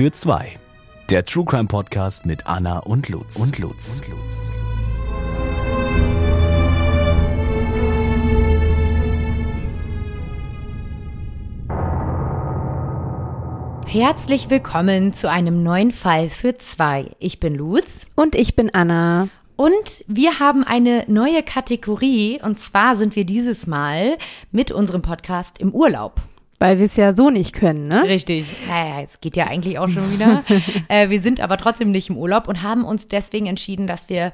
für zwei. Der True Crime Podcast mit Anna und Lutz. Und Lutz. Und Lutz. Herzlich willkommen zu einem neuen Fall für zwei. Ich bin Lutz. Und ich bin Anna. Und wir haben eine neue Kategorie und zwar sind wir dieses Mal mit unserem Podcast im Urlaub. Weil wir es ja so nicht können, ne? Richtig. Naja, es geht ja eigentlich auch schon wieder. äh, wir sind aber trotzdem nicht im Urlaub und haben uns deswegen entschieden, dass wir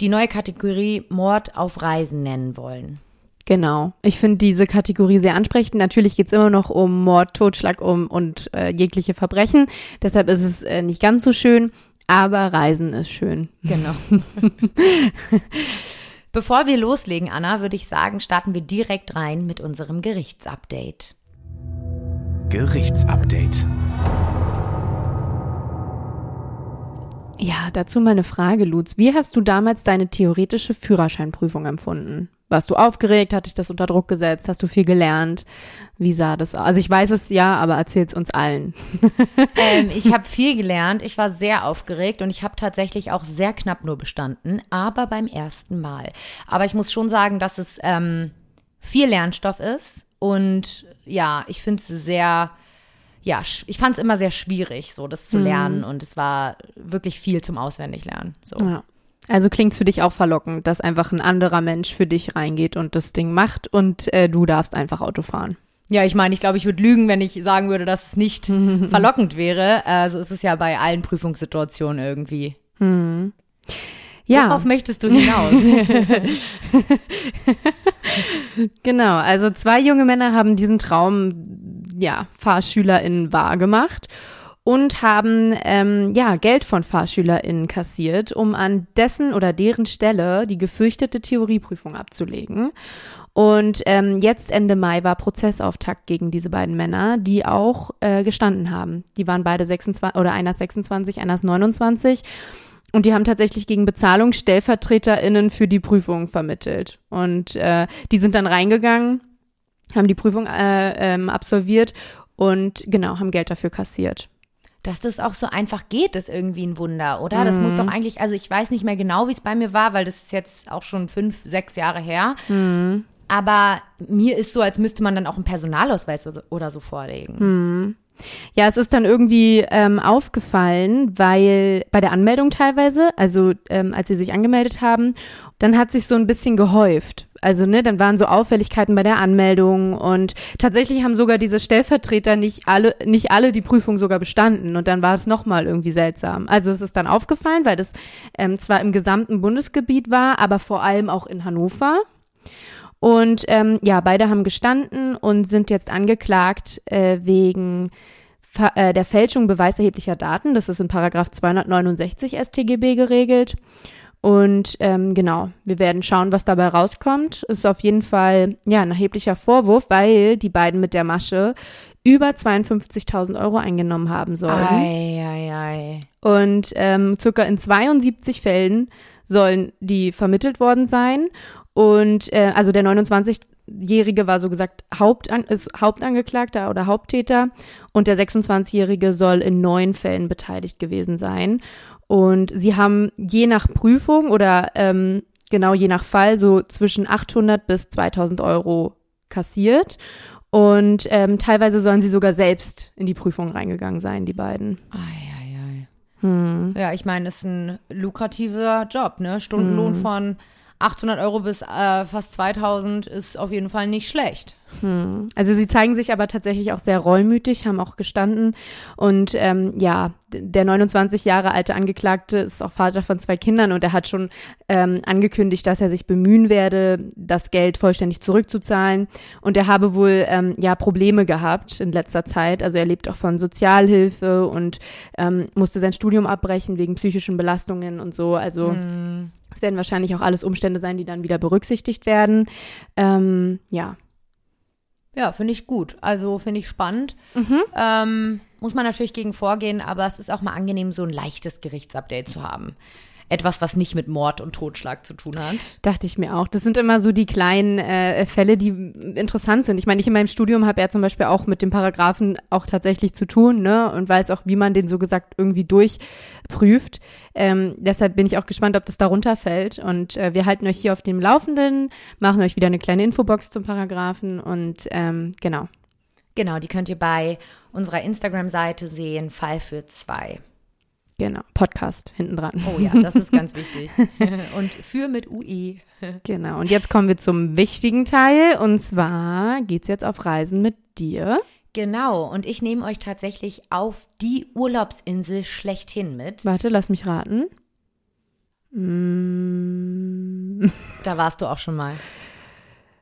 die neue Kategorie Mord auf Reisen nennen wollen. Genau. Ich finde diese Kategorie sehr ansprechend. Natürlich geht es immer noch um Mord, Totschlag um und äh, jegliche Verbrechen. Deshalb ist es äh, nicht ganz so schön. Aber Reisen ist schön. Genau. Bevor wir loslegen, Anna, würde ich sagen, starten wir direkt rein mit unserem Gerichtsupdate. Gerichtsupdate. Ja, dazu meine Frage, Lutz. Wie hast du damals deine theoretische Führerscheinprüfung empfunden? Warst du aufgeregt? Hat dich das unter Druck gesetzt? Hast du viel gelernt? Wie sah das aus? Also ich weiß es ja, aber erzähl es uns allen. ähm, ich habe viel gelernt. Ich war sehr aufgeregt und ich habe tatsächlich auch sehr knapp nur bestanden, aber beim ersten Mal. Aber ich muss schon sagen, dass es ähm, viel Lernstoff ist und ja, ich finde es sehr ja, ich fand es immer sehr schwierig, so das zu mhm. lernen mhm. und es war wirklich viel zum Auswendiglernen. So. Ja. Also klingt es für dich auch verlockend, dass einfach ein anderer Mensch für dich reingeht und das Ding macht und äh, du darfst einfach Auto fahren. Ja, ich meine, ich glaube, ich würde lügen, wenn ich sagen würde, dass es nicht verlockend wäre. Äh, so ist es ja bei allen Prüfungssituationen irgendwie. Hm. Ja. Worauf möchtest du hinaus? genau, also zwei junge Männer haben diesen Traum, ja, FahrschülerInnen wahr gemacht und haben ähm, ja Geld von FahrschülerInnen kassiert, um an dessen oder deren Stelle die gefürchtete Theorieprüfung abzulegen. Und ähm, jetzt Ende Mai war Prozessauftakt gegen diese beiden Männer, die auch äh, gestanden haben. Die waren beide 26 oder einer 26, einer 29. Und die haben tatsächlich gegen Bezahlung StellvertreterInnen für die Prüfung vermittelt. Und äh, die sind dann reingegangen, haben die Prüfung äh, ähm, absolviert und genau, haben Geld dafür kassiert dass das auch so einfach geht, ist irgendwie ein Wunder, oder? Das muss doch mhm. eigentlich, also ich weiß nicht mehr genau, wie es bei mir war, weil das ist jetzt auch schon fünf, sechs Jahre her. Mhm. Aber mir ist so, als müsste man dann auch einen Personalausweis oder so vorlegen. Mhm. Ja, es ist dann irgendwie ähm, aufgefallen, weil bei der Anmeldung teilweise, also ähm, als sie sich angemeldet haben, dann hat sich so ein bisschen gehäuft. Also, ne, dann waren so Auffälligkeiten bei der Anmeldung und tatsächlich haben sogar diese Stellvertreter nicht alle, nicht alle die Prüfung sogar bestanden und dann war es nochmal irgendwie seltsam. Also es ist dann aufgefallen, weil das ähm, zwar im gesamten Bundesgebiet war, aber vor allem auch in Hannover. Und ähm, ja, beide haben gestanden und sind jetzt angeklagt äh, wegen äh, der Fälschung beweiserheblicher Daten. Das ist in Paragraph 269 StGB geregelt. Und ähm, genau, wir werden schauen, was dabei rauskommt. Ist auf jeden Fall ja ein erheblicher Vorwurf, weil die beiden mit der Masche über 52.000 Euro eingenommen haben sollen. Ei, ei, ei. Und ähm, circa in 72 Fällen sollen die vermittelt worden sein. Und äh, also der 29-Jährige war so gesagt Hauptan ist Hauptangeklagter oder Haupttäter und der 26-Jährige soll in neun Fällen beteiligt gewesen sein. Und sie haben je nach Prüfung oder ähm, genau je nach Fall so zwischen 800 bis 2000 Euro kassiert. Und ähm, teilweise sollen sie sogar selbst in die Prüfung reingegangen sein, die beiden. Ei, ei, ei. Hm. Ja, ich meine, es ist ein lukrativer Job, ne? Stundenlohn hm. von 800 Euro bis äh, fast 2000 ist auf jeden Fall nicht schlecht. Hm. Also sie zeigen sich aber tatsächlich auch sehr reumütig, haben auch gestanden. Und ähm, ja, der 29 Jahre alte Angeklagte ist auch Vater von zwei Kindern und er hat schon ähm, angekündigt, dass er sich bemühen werde, das Geld vollständig zurückzuzahlen. Und er habe wohl ähm, ja Probleme gehabt in letzter Zeit. Also er lebt auch von Sozialhilfe und ähm, musste sein Studium abbrechen wegen psychischen Belastungen und so. Also hm. Es werden wahrscheinlich auch alles Umstände sein, die dann wieder berücksichtigt werden. Ähm, ja. Ja, finde ich gut. Also finde ich spannend. Mhm. Ähm, muss man natürlich gegen vorgehen, aber es ist auch mal angenehm, so ein leichtes Gerichtsupdate zu haben. Etwas, was nicht mit Mord und Totschlag zu tun hat. Dachte ich mir auch. Das sind immer so die kleinen äh, Fälle, die interessant sind. Ich meine, ich in meinem Studium habe ja zum Beispiel auch mit dem Paragraphen auch tatsächlich zu tun, ne? Und weiß auch, wie man den so gesagt irgendwie durchprüft. Ähm, deshalb bin ich auch gespannt, ob das darunter fällt. Und äh, wir halten euch hier auf dem Laufenden, machen euch wieder eine kleine Infobox zum Paragraphen und ähm, genau. Genau, die könnt ihr bei unserer Instagram-Seite sehen, Fall für zwei. Genau, Podcast hinten dran. Oh ja, das ist ganz wichtig. und für mit UE. Genau, und jetzt kommen wir zum wichtigen Teil. Und zwar geht es jetzt auf Reisen mit dir. Genau, und ich nehme euch tatsächlich auf die Urlaubsinsel schlechthin mit. Warte, lass mich raten. Mm. Da warst du auch schon mal.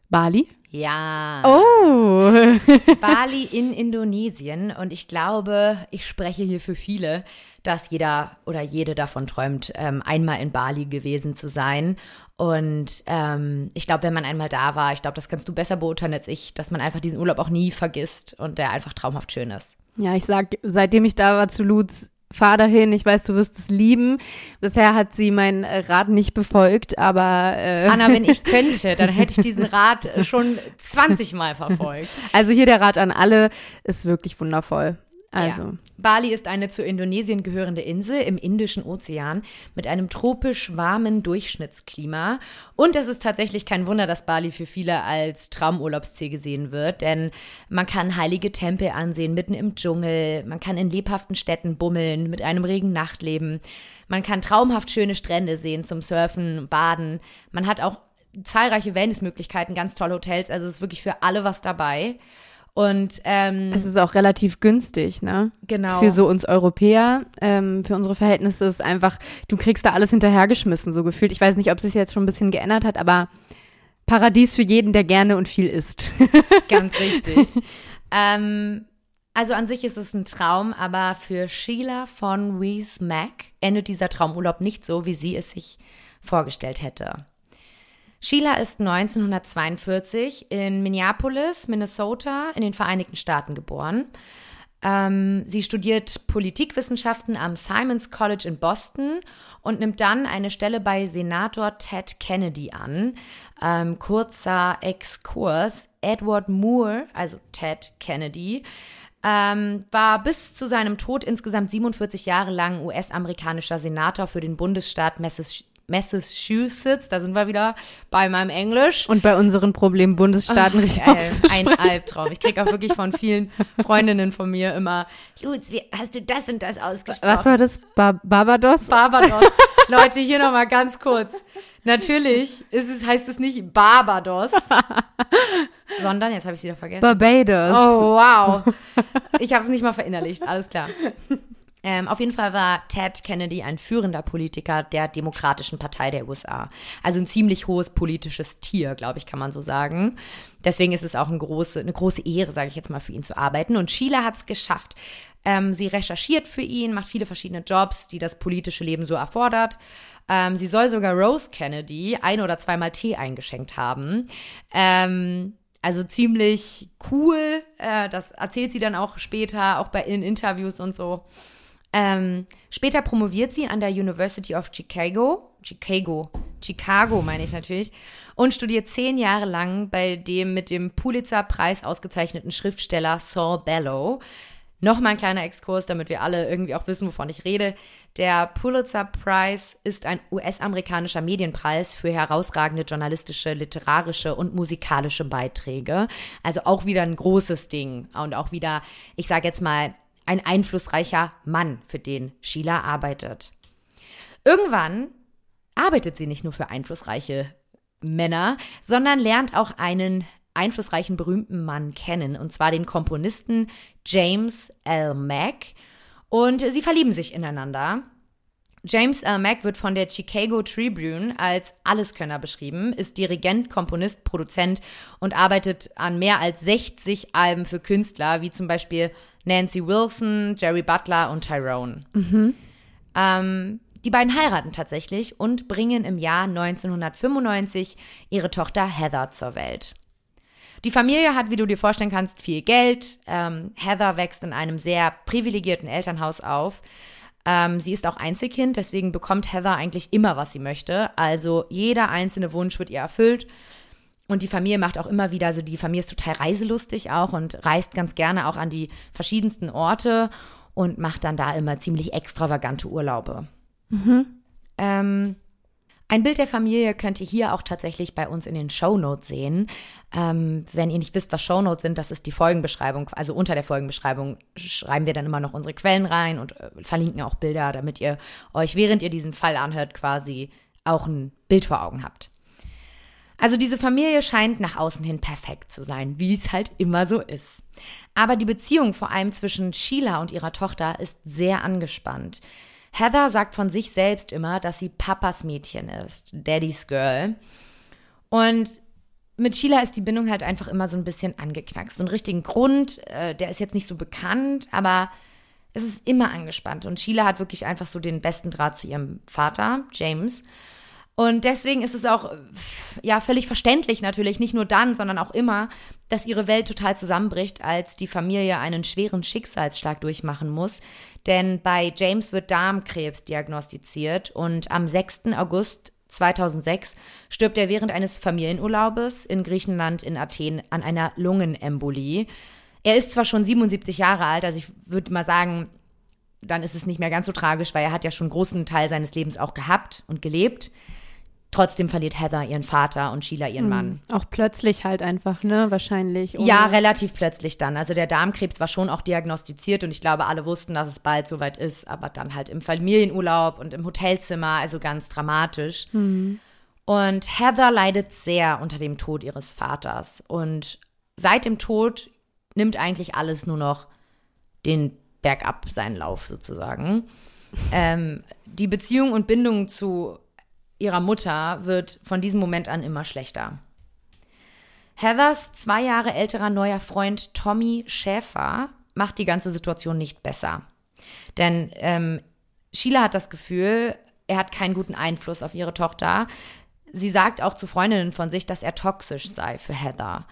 Bali? Ja. Oh. Bali in Indonesien. Und ich glaube, ich spreche hier für viele, dass jeder oder jede davon träumt, ähm, einmal in Bali gewesen zu sein. Und ähm, ich glaube, wenn man einmal da war, ich glaube, das kannst du besser beurteilen als ich, dass man einfach diesen Urlaub auch nie vergisst und der einfach traumhaft schön ist. Ja, ich sag, seitdem ich da war zu Lutz, fahr dahin, ich weiß, du wirst es lieben. Bisher hat sie meinen Rat nicht befolgt, aber äh Anna, wenn ich könnte, dann hätte ich diesen Rat schon 20 Mal verfolgt. Also hier der Rat an alle, ist wirklich wundervoll. Also. Ja. Bali ist eine zu Indonesien gehörende Insel im Indischen Ozean mit einem tropisch warmen Durchschnittsklima. Und es ist tatsächlich kein Wunder, dass Bali für viele als Traumurlaubsziel gesehen wird, denn man kann heilige Tempel ansehen mitten im Dschungel, man kann in lebhaften Städten bummeln mit einem regen Nachtleben, man kann traumhaft schöne Strände sehen zum Surfen, Baden, man hat auch zahlreiche Wellnessmöglichkeiten, ganz tolle Hotels, also es ist wirklich für alle was dabei. Und ähm, es ist auch relativ günstig, ne? Genau. Für so uns Europäer, ähm, für unsere Verhältnisse ist einfach, du kriegst da alles hinterhergeschmissen, so gefühlt. Ich weiß nicht, ob es sich jetzt schon ein bisschen geändert hat, aber Paradies für jeden, der gerne und viel isst. Ganz richtig. ähm, also an sich ist es ein Traum, aber für Sheila von Reese Mack endet dieser Traumurlaub nicht so, wie sie es sich vorgestellt hätte. Sheila ist 1942 in Minneapolis, Minnesota in den Vereinigten Staaten geboren. Ähm, sie studiert Politikwissenschaften am Simons College in Boston und nimmt dann eine Stelle bei Senator Ted Kennedy an. Ähm, kurzer Exkurs. Edward Moore, also Ted Kennedy, ähm, war bis zu seinem Tod insgesamt 47 Jahre lang US-amerikanischer Senator für den Bundesstaat Massachusetts. Massachusetts, da sind wir wieder bei meinem Englisch. Und bei unseren Problemen Bundesstaaten Ach, richtig äh, Ein Albtraum. Ich kriege auch wirklich von vielen Freundinnen von mir immer, Lutz, wie hast du das und das ausgesprochen? Was war das? Bar Barbados? Barbados. Leute, hier nochmal ganz kurz. Natürlich ist es, heißt es nicht Barbados, sondern, jetzt habe ich es wieder vergessen. Barbados. Oh, wow. Ich habe es nicht mal verinnerlicht, alles klar. Ähm, auf jeden Fall war Ted Kennedy ein führender Politiker der Demokratischen Partei der USA. Also ein ziemlich hohes politisches Tier, glaube ich, kann man so sagen. Deswegen ist es auch eine große, eine große Ehre, sage ich jetzt mal, für ihn zu arbeiten. Und Sheila hat es geschafft. Ähm, sie recherchiert für ihn, macht viele verschiedene Jobs, die das politische Leben so erfordert. Ähm, sie soll sogar Rose Kennedy ein oder zweimal Tee eingeschenkt haben. Ähm, also ziemlich cool. Äh, das erzählt sie dann auch später, auch bei in Interviews und so. Ähm, später promoviert sie an der University of Chicago, Chicago, Chicago meine ich natürlich, und studiert zehn Jahre lang bei dem mit dem Pulitzer-Preis ausgezeichneten Schriftsteller Saul Bellow. Nochmal ein kleiner Exkurs, damit wir alle irgendwie auch wissen, wovon ich rede. Der Pulitzer Prize ist ein US-amerikanischer Medienpreis für herausragende journalistische, literarische und musikalische Beiträge. Also auch wieder ein großes Ding und auch wieder, ich sage jetzt mal, ein einflussreicher Mann, für den Sheila arbeitet. Irgendwann arbeitet sie nicht nur für einflussreiche Männer, sondern lernt auch einen einflussreichen, berühmten Mann kennen, und zwar den Komponisten James L. Mack. Und sie verlieben sich ineinander. James L. Mack wird von der Chicago Tribune als Alleskönner beschrieben, ist Dirigent, Komponist, Produzent und arbeitet an mehr als 60 Alben für Künstler, wie zum Beispiel Nancy Wilson, Jerry Butler und Tyrone. Mhm. Ähm, die beiden heiraten tatsächlich und bringen im Jahr 1995 ihre Tochter Heather zur Welt. Die Familie hat, wie du dir vorstellen kannst, viel Geld. Ähm, Heather wächst in einem sehr privilegierten Elternhaus auf. Ähm, sie ist auch Einzelkind, deswegen bekommt Heather eigentlich immer, was sie möchte. Also jeder einzelne Wunsch wird ihr erfüllt. Und die Familie macht auch immer wieder, also die Familie ist total reiselustig auch und reist ganz gerne auch an die verschiedensten Orte und macht dann da immer ziemlich extravagante Urlaube. Mhm. Ähm, ein Bild der Familie könnt ihr hier auch tatsächlich bei uns in den Shownotes sehen. Ähm, wenn ihr nicht wisst, was Shownotes sind, das ist die Folgenbeschreibung. Also unter der Folgenbeschreibung schreiben wir dann immer noch unsere Quellen rein und äh, verlinken auch Bilder, damit ihr euch, während ihr diesen Fall anhört, quasi auch ein Bild vor Augen habt. Also diese Familie scheint nach außen hin perfekt zu sein, wie es halt immer so ist. Aber die Beziehung vor allem zwischen Sheila und ihrer Tochter ist sehr angespannt. Heather sagt von sich selbst immer, dass sie Papas Mädchen ist, Daddy's Girl. Und mit Sheila ist die Bindung halt einfach immer so ein bisschen angeknackst. So einen richtigen Grund, äh, der ist jetzt nicht so bekannt, aber es ist immer angespannt. Und Sheila hat wirklich einfach so den besten Draht zu ihrem Vater, James. Und deswegen ist es auch ja völlig verständlich natürlich, nicht nur dann, sondern auch immer, dass ihre Welt total zusammenbricht, als die Familie einen schweren Schicksalsschlag durchmachen muss. Denn bei James wird Darmkrebs diagnostiziert und am 6. August 2006 stirbt er während eines Familienurlaubes in Griechenland in Athen an einer Lungenembolie. Er ist zwar schon 77 Jahre alt, also ich würde mal sagen, dann ist es nicht mehr ganz so tragisch, weil er hat ja schon einen großen Teil seines Lebens auch gehabt und gelebt. Trotzdem verliert Heather ihren Vater und Sheila ihren mhm. Mann. Auch plötzlich halt einfach, ne? Wahrscheinlich. Ja, relativ plötzlich dann. Also der Darmkrebs war schon auch diagnostiziert und ich glaube, alle wussten, dass es bald soweit ist, aber dann halt im Familienurlaub und im Hotelzimmer, also ganz dramatisch. Mhm. Und Heather leidet sehr unter dem Tod ihres Vaters. Und seit dem Tod nimmt eigentlich alles nur noch den Bergab seinen Lauf sozusagen. ähm, die Beziehung und Bindung zu ihrer Mutter wird von diesem Moment an immer schlechter. Heathers zwei Jahre älterer neuer Freund Tommy Schäfer macht die ganze Situation nicht besser. Denn ähm, Sheila hat das Gefühl, er hat keinen guten Einfluss auf ihre Tochter. Sie sagt auch zu Freundinnen von sich, dass er toxisch sei für Heather.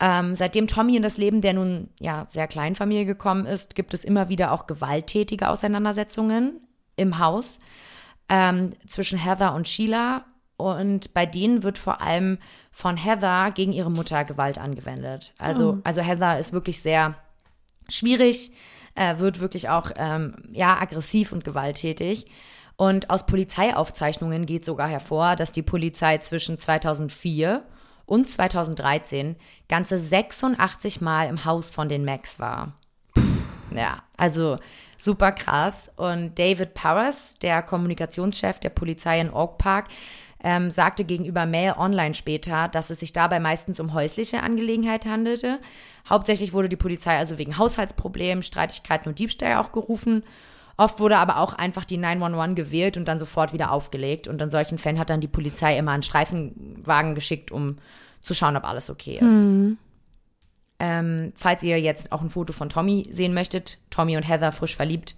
Ähm, seitdem Tommy in das Leben der nun ja sehr kleinen Familie gekommen ist, gibt es immer wieder auch gewalttätige Auseinandersetzungen im Haus ähm, zwischen Heather und Sheila. Und bei denen wird vor allem von Heather gegen ihre Mutter Gewalt angewendet. Also, oh. also Heather ist wirklich sehr schwierig, äh, wird wirklich auch ähm, ja, aggressiv und gewalttätig. Und aus Polizeiaufzeichnungen geht sogar hervor, dass die Polizei zwischen 2004 und 2013 ganze 86 Mal im Haus von den Max war. Ja, also super krass. Und David Powers, der Kommunikationschef der Polizei in Oak Park, ähm, sagte gegenüber Mail Online später, dass es sich dabei meistens um häusliche Angelegenheit handelte. Hauptsächlich wurde die Polizei also wegen Haushaltsproblemen, Streitigkeiten und Diebstahl auch gerufen. Oft wurde aber auch einfach die 911 gewählt und dann sofort wieder aufgelegt. Und in solchen Fällen hat dann die Polizei immer einen Streifenwagen geschickt, um zu schauen, ob alles okay ist. Mhm. Ähm, falls ihr jetzt auch ein Foto von Tommy sehen möchtet, Tommy und Heather frisch verliebt,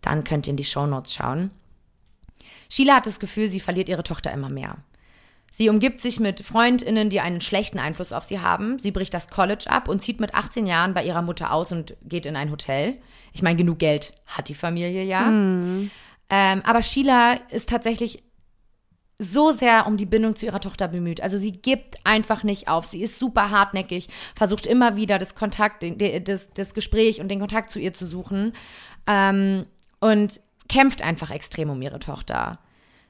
dann könnt ihr in die Shownotes schauen. Sheila hat das Gefühl, sie verliert ihre Tochter immer mehr. Sie umgibt sich mit Freundinnen, die einen schlechten Einfluss auf sie haben. Sie bricht das College ab und zieht mit 18 Jahren bei ihrer Mutter aus und geht in ein Hotel. Ich meine, genug Geld hat die Familie ja. Mhm. Ähm, aber Sheila ist tatsächlich so sehr um die Bindung zu ihrer Tochter bemüht. Also sie gibt einfach nicht auf. Sie ist super hartnäckig, versucht immer wieder das Kontakt, das, das Gespräch und den Kontakt zu ihr zu suchen ähm, und kämpft einfach extrem um ihre Tochter.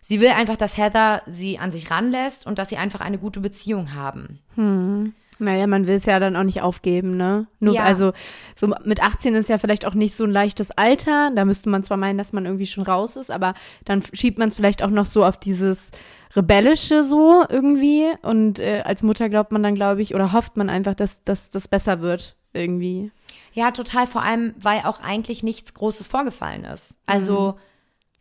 Sie will einfach, dass Heather sie an sich ranlässt und dass sie einfach eine gute Beziehung haben. Hm. Naja, man will es ja dann auch nicht aufgeben, ne? Nur, ja. also, so mit 18 ist ja vielleicht auch nicht so ein leichtes Alter. Da müsste man zwar meinen, dass man irgendwie schon raus ist, aber dann schiebt man es vielleicht auch noch so auf dieses Rebellische so irgendwie. Und äh, als Mutter glaubt man dann, glaube ich, oder hofft man einfach, dass, dass das besser wird irgendwie. Ja, total. Vor allem, weil auch eigentlich nichts Großes vorgefallen ist. Also. Mhm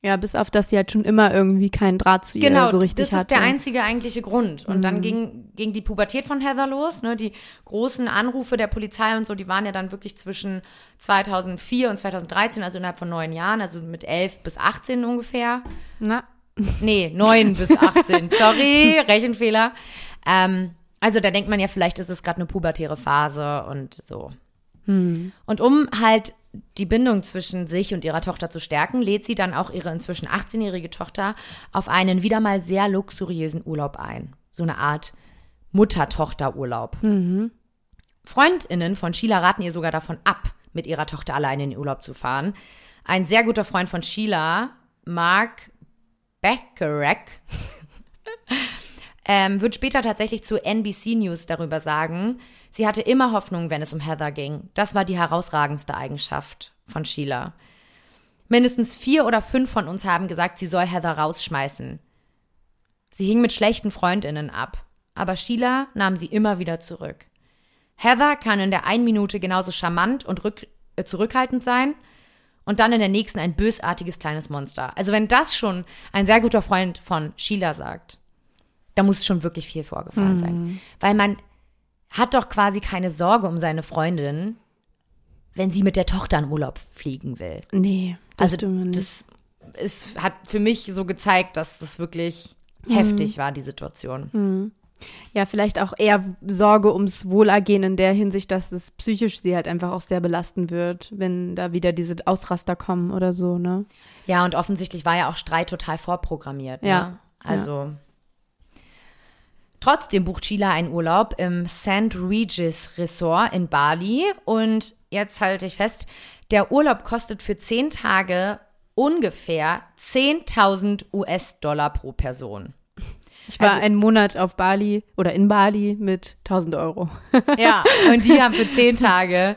ja, bis auf das sie halt schon immer irgendwie keinen Draht zu ihr genau, so richtig hatte. Genau, das ist der einzige eigentliche Grund. Und mhm. dann ging, ging die Pubertät von Heather los. Ne? Die großen Anrufe der Polizei und so, die waren ja dann wirklich zwischen 2004 und 2013, also innerhalb von neun Jahren, also mit elf bis 18 ungefähr. Na. Nee, neun bis 18. Sorry, Rechenfehler. Ähm, Also da denkt man ja, vielleicht ist es gerade eine pubertäre Phase und so. Hm. Und um halt die Bindung zwischen sich und ihrer Tochter zu stärken, lädt sie dann auch ihre inzwischen 18-jährige Tochter auf einen wieder mal sehr luxuriösen Urlaub ein. So eine Art Mutter-Tochter-Urlaub. Mhm. Freundinnen von Sheila raten ihr sogar davon ab, mit ihrer Tochter alleine in den Urlaub zu fahren. Ein sehr guter Freund von Sheila, Mark Beckerek, ähm, wird später tatsächlich zu NBC News darüber sagen, sie hatte immer Hoffnung, wenn es um Heather ging. Das war die herausragendste Eigenschaft von Sheila. Mindestens vier oder fünf von uns haben gesagt, sie soll Heather rausschmeißen. Sie hing mit schlechten Freundinnen ab, aber Sheila nahm sie immer wieder zurück. Heather kann in der einen Minute genauso charmant und äh, zurückhaltend sein und dann in der nächsten ein bösartiges kleines Monster. Also wenn das schon ein sehr guter Freund von Sheila sagt, da muss schon wirklich viel vorgefallen sein. Weil man hat doch quasi keine Sorge um seine Freundin, wenn sie mit der Tochter in Urlaub fliegen will. Nee, das Also das ist, hat für mich so gezeigt, dass das wirklich heftig war, die Situation. Ja, vielleicht auch eher Sorge ums Wohlergehen in der Hinsicht, dass es psychisch sie halt einfach auch sehr belasten wird, wenn da wieder diese Ausraster kommen oder so, ne? Ja, und offensichtlich war ja auch Streit total vorprogrammiert. Ne? Ja, Also. Trotzdem bucht Sheila einen Urlaub im St. Regis Resort in Bali. Und jetzt halte ich fest, der Urlaub kostet für zehn Tage ungefähr 10.000 US-Dollar pro Person. Ich war Also- einen Monat auf Bali oder in Bali mit 1000 Euro. Ja, und die haben für zehn Tage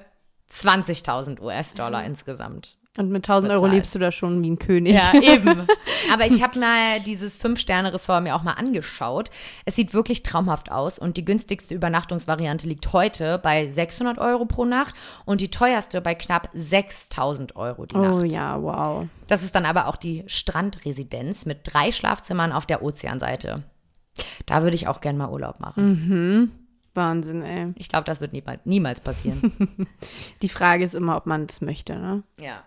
20.000 US-Dollar insgesamt. Und mit 1000 Euro Bezahlt. lebst du da schon wie ein König. Ja, eben. Aber ich habe mal dieses Fünf-Sterne-Ressort mir auch mal angeschaut. Es sieht wirklich traumhaft aus und die günstigste Übernachtungsvariante liegt heute bei 600 Euro pro Nacht und die teuerste bei knapp 6000 Euro die Oh Nacht. ja, wow. Das ist dann aber auch die Strandresidenz mit drei Schlafzimmern auf der Ozeanseite. Da würde ich auch gern mal Urlaub machen. Wahnsinn, ey. Ich glaube, das wird niemals, niemals passieren. Die Frage ist immer, ob man das möchte, ne? Ja.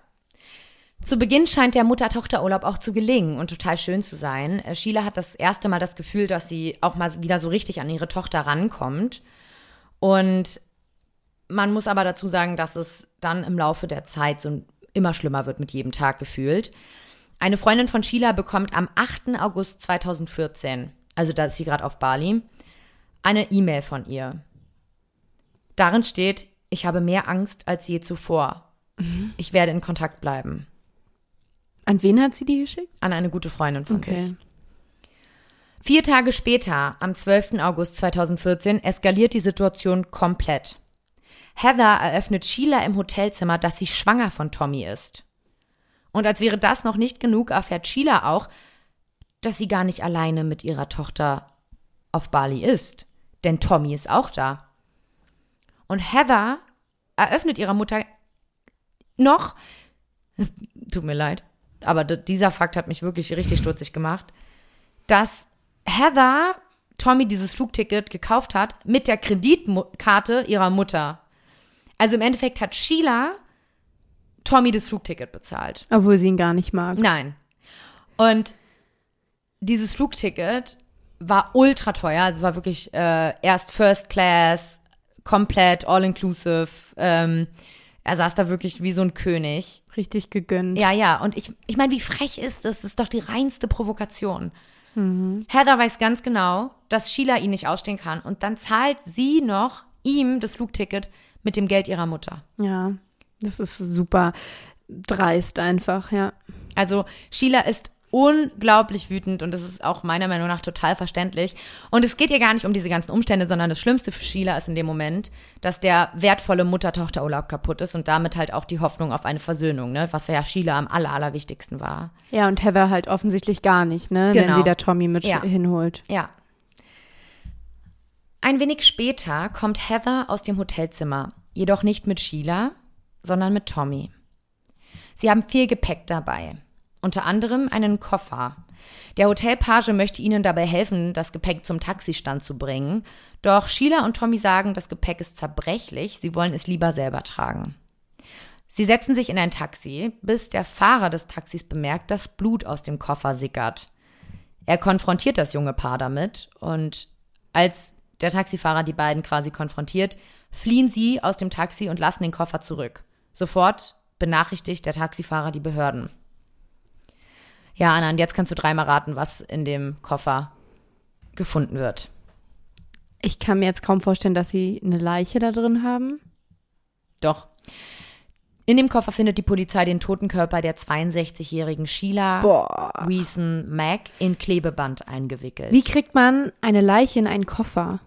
Zu Beginn scheint der Mutter-Tochter-Urlaub auch zu gelingen und total schön zu sein. Äh, Sheila hat das erste Mal das Gefühl, dass sie auch mal wieder so richtig an ihre Tochter rankommt. Und man muss aber dazu sagen, dass es dann im Laufe der Zeit so immer schlimmer wird mit jedem Tag gefühlt. Eine Freundin von Sheila bekommt am 8. August 2014, also da ist sie gerade auf Bali, eine E-Mail von ihr. Darin steht, ich habe mehr Angst als je zuvor. Ich werde in Kontakt bleiben. An wen hat sie die geschickt? An eine gute Freundin von sich. Okay. Vier Tage später, am 12. August 2014, eskaliert die Situation komplett. Heather eröffnet Sheila im Hotelzimmer, dass sie schwanger von Tommy ist. Und als wäre das noch nicht genug, erfährt Sheila auch, dass sie gar nicht alleine mit ihrer Tochter auf Bali ist. Denn Tommy ist auch da. Und Heather eröffnet ihrer Mutter noch, tut mir leid, aber dieser Fakt hat mich wirklich richtig stutzig gemacht, dass Heather Tommy dieses Flugticket gekauft hat mit der Kreditkarte ihrer Mutter. Also im Endeffekt hat Sheila Tommy das Flugticket bezahlt. Obwohl sie ihn gar nicht mag. Nein. Und dieses Flugticket war ultra teuer. Also es war wirklich äh, erst First Class, komplett all-inclusive. Ähm, er saß da wirklich wie so ein König. Richtig gegönnt. Ja, ja. Und ich, ich meine, wie frech ist das? Das ist doch die reinste Provokation. Heather weiß ganz genau, dass Sheila ihn nicht ausstehen kann. Und dann zahlt sie noch ihm das Flugticket mit dem Geld ihrer Mutter. Ja, das ist super dreist einfach, ja. Also Sheila ist unglaublich wütend und das ist auch meiner Meinung nach total verständlich. Und es geht ihr gar nicht um diese ganzen Umstände, sondern das Schlimmste für Sheila ist in dem Moment, dass der wertvolle Mutter-Tochter-Urlaub kaputt ist und damit halt auch die Hoffnung auf eine Versöhnung, ne? was ja Sheila am aller, allerwichtigsten war. Ja, und Heather halt offensichtlich gar nicht, ne? Wenn Genau. sie da Tommy mit Ja. hinholt. Ja. Ein wenig später kommt Heather aus dem Hotelzimmer, jedoch nicht mit Sheila, sondern mit Tommy. Sie haben viel Gepäck dabei, unter anderem einen Koffer. Der Hotelpage möchte ihnen dabei helfen, das Gepäck zum Taxistand zu bringen, doch Sheila und Tommy sagen, das Gepäck ist zerbrechlich, sie wollen es lieber selber tragen. Sie setzen sich in ein Taxi, bis der Fahrer des Taxis bemerkt, dass Blut aus dem Koffer sickert. Er konfrontiert das junge Paar damit und als der Taxifahrer die beiden quasi konfrontiert, fliehen sie aus dem Taxi und lassen den Koffer zurück. Sofort benachrichtigt der Taxifahrer die Behörden. Ja, Anna, und jetzt kannst du dreimal raten, was in dem Koffer gefunden wird. Ich kann mir jetzt kaum vorstellen, dass sie eine Leiche da drin haben. Doch. In dem Koffer findet die Polizei den toten Körper der 62-jährigen Sheila Boah. Reason Mack in Klebeband eingewickelt. Wie kriegt man eine Leiche in einen Koffer?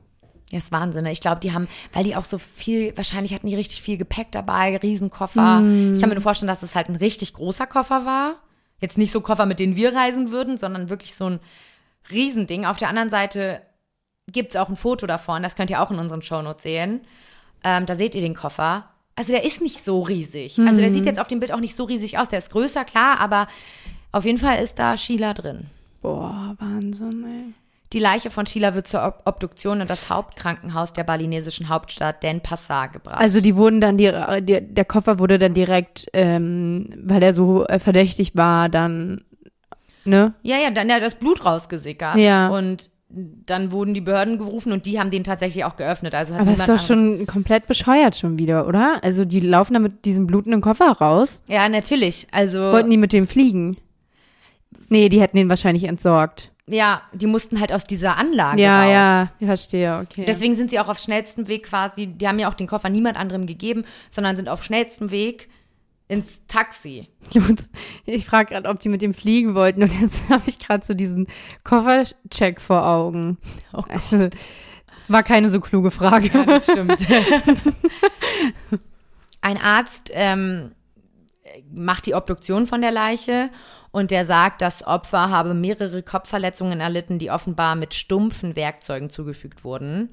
Ja, ist Wahnsinn. ne? Ich glaube, die haben, weil die auch so viel, wahrscheinlich hatten die richtig viel Gepäck dabei, Riesenkoffer. Ich kann mir nur vorstellen, dass es halt ein richtig großer Koffer war. Jetzt nicht so Koffer, mit denen wir reisen würden, sondern wirklich so ein Riesending. Auf der anderen Seite gibt es auch ein Foto davon, das könnt ihr auch in unseren Shownotes sehen. Ähm, da seht ihr den Koffer. Also der ist nicht so riesig. Also der sieht jetzt auf dem Bild auch nicht so riesig aus. Der ist größer, klar, aber auf jeden Fall ist da Sheila drin. Boah, Wahnsinn, ey. Die Leiche von Sheila wird zur Ob Obduktion in das Hauptkrankenhaus der balinesischen Hauptstadt Denpasar gebracht. Also die wurden dann, die, die, der Koffer wurde dann direkt, ähm, weil er so äh, verdächtig war, dann, ne? ja, ja, dann ja das Blut rausgesickert. Ja. Und dann wurden die Behörden gerufen und die haben den tatsächlich auch geöffnet. Also hat Aber ist doch schon komplett bescheuert schon wieder, oder? Also die laufen da mit diesem blutenden Koffer raus. Ja, natürlich. Also Wollten die mit dem fliegen? Nee, die hätten den wahrscheinlich entsorgt. Ja, die mussten halt aus dieser Anlage Ja, raus. ja, ich verstehe, okay. Deswegen sind sie auch auf schnellstem Weg quasi, die haben ja auch den Koffer niemand anderem gegeben, sondern sind auf schnellstem Weg ins Taxi. Ich frage gerade, ob die mit dem fliegen wollten und jetzt habe ich gerade so diesen Koffercheck vor Augen. Oh also, war keine so kluge Frage. Ja, das stimmt. Ein Arzt ähm, macht die Obduktion von der Leiche und der sagt, das Opfer habe mehrere Kopfverletzungen erlitten, die offenbar mit stumpfen Werkzeugen zugefügt wurden.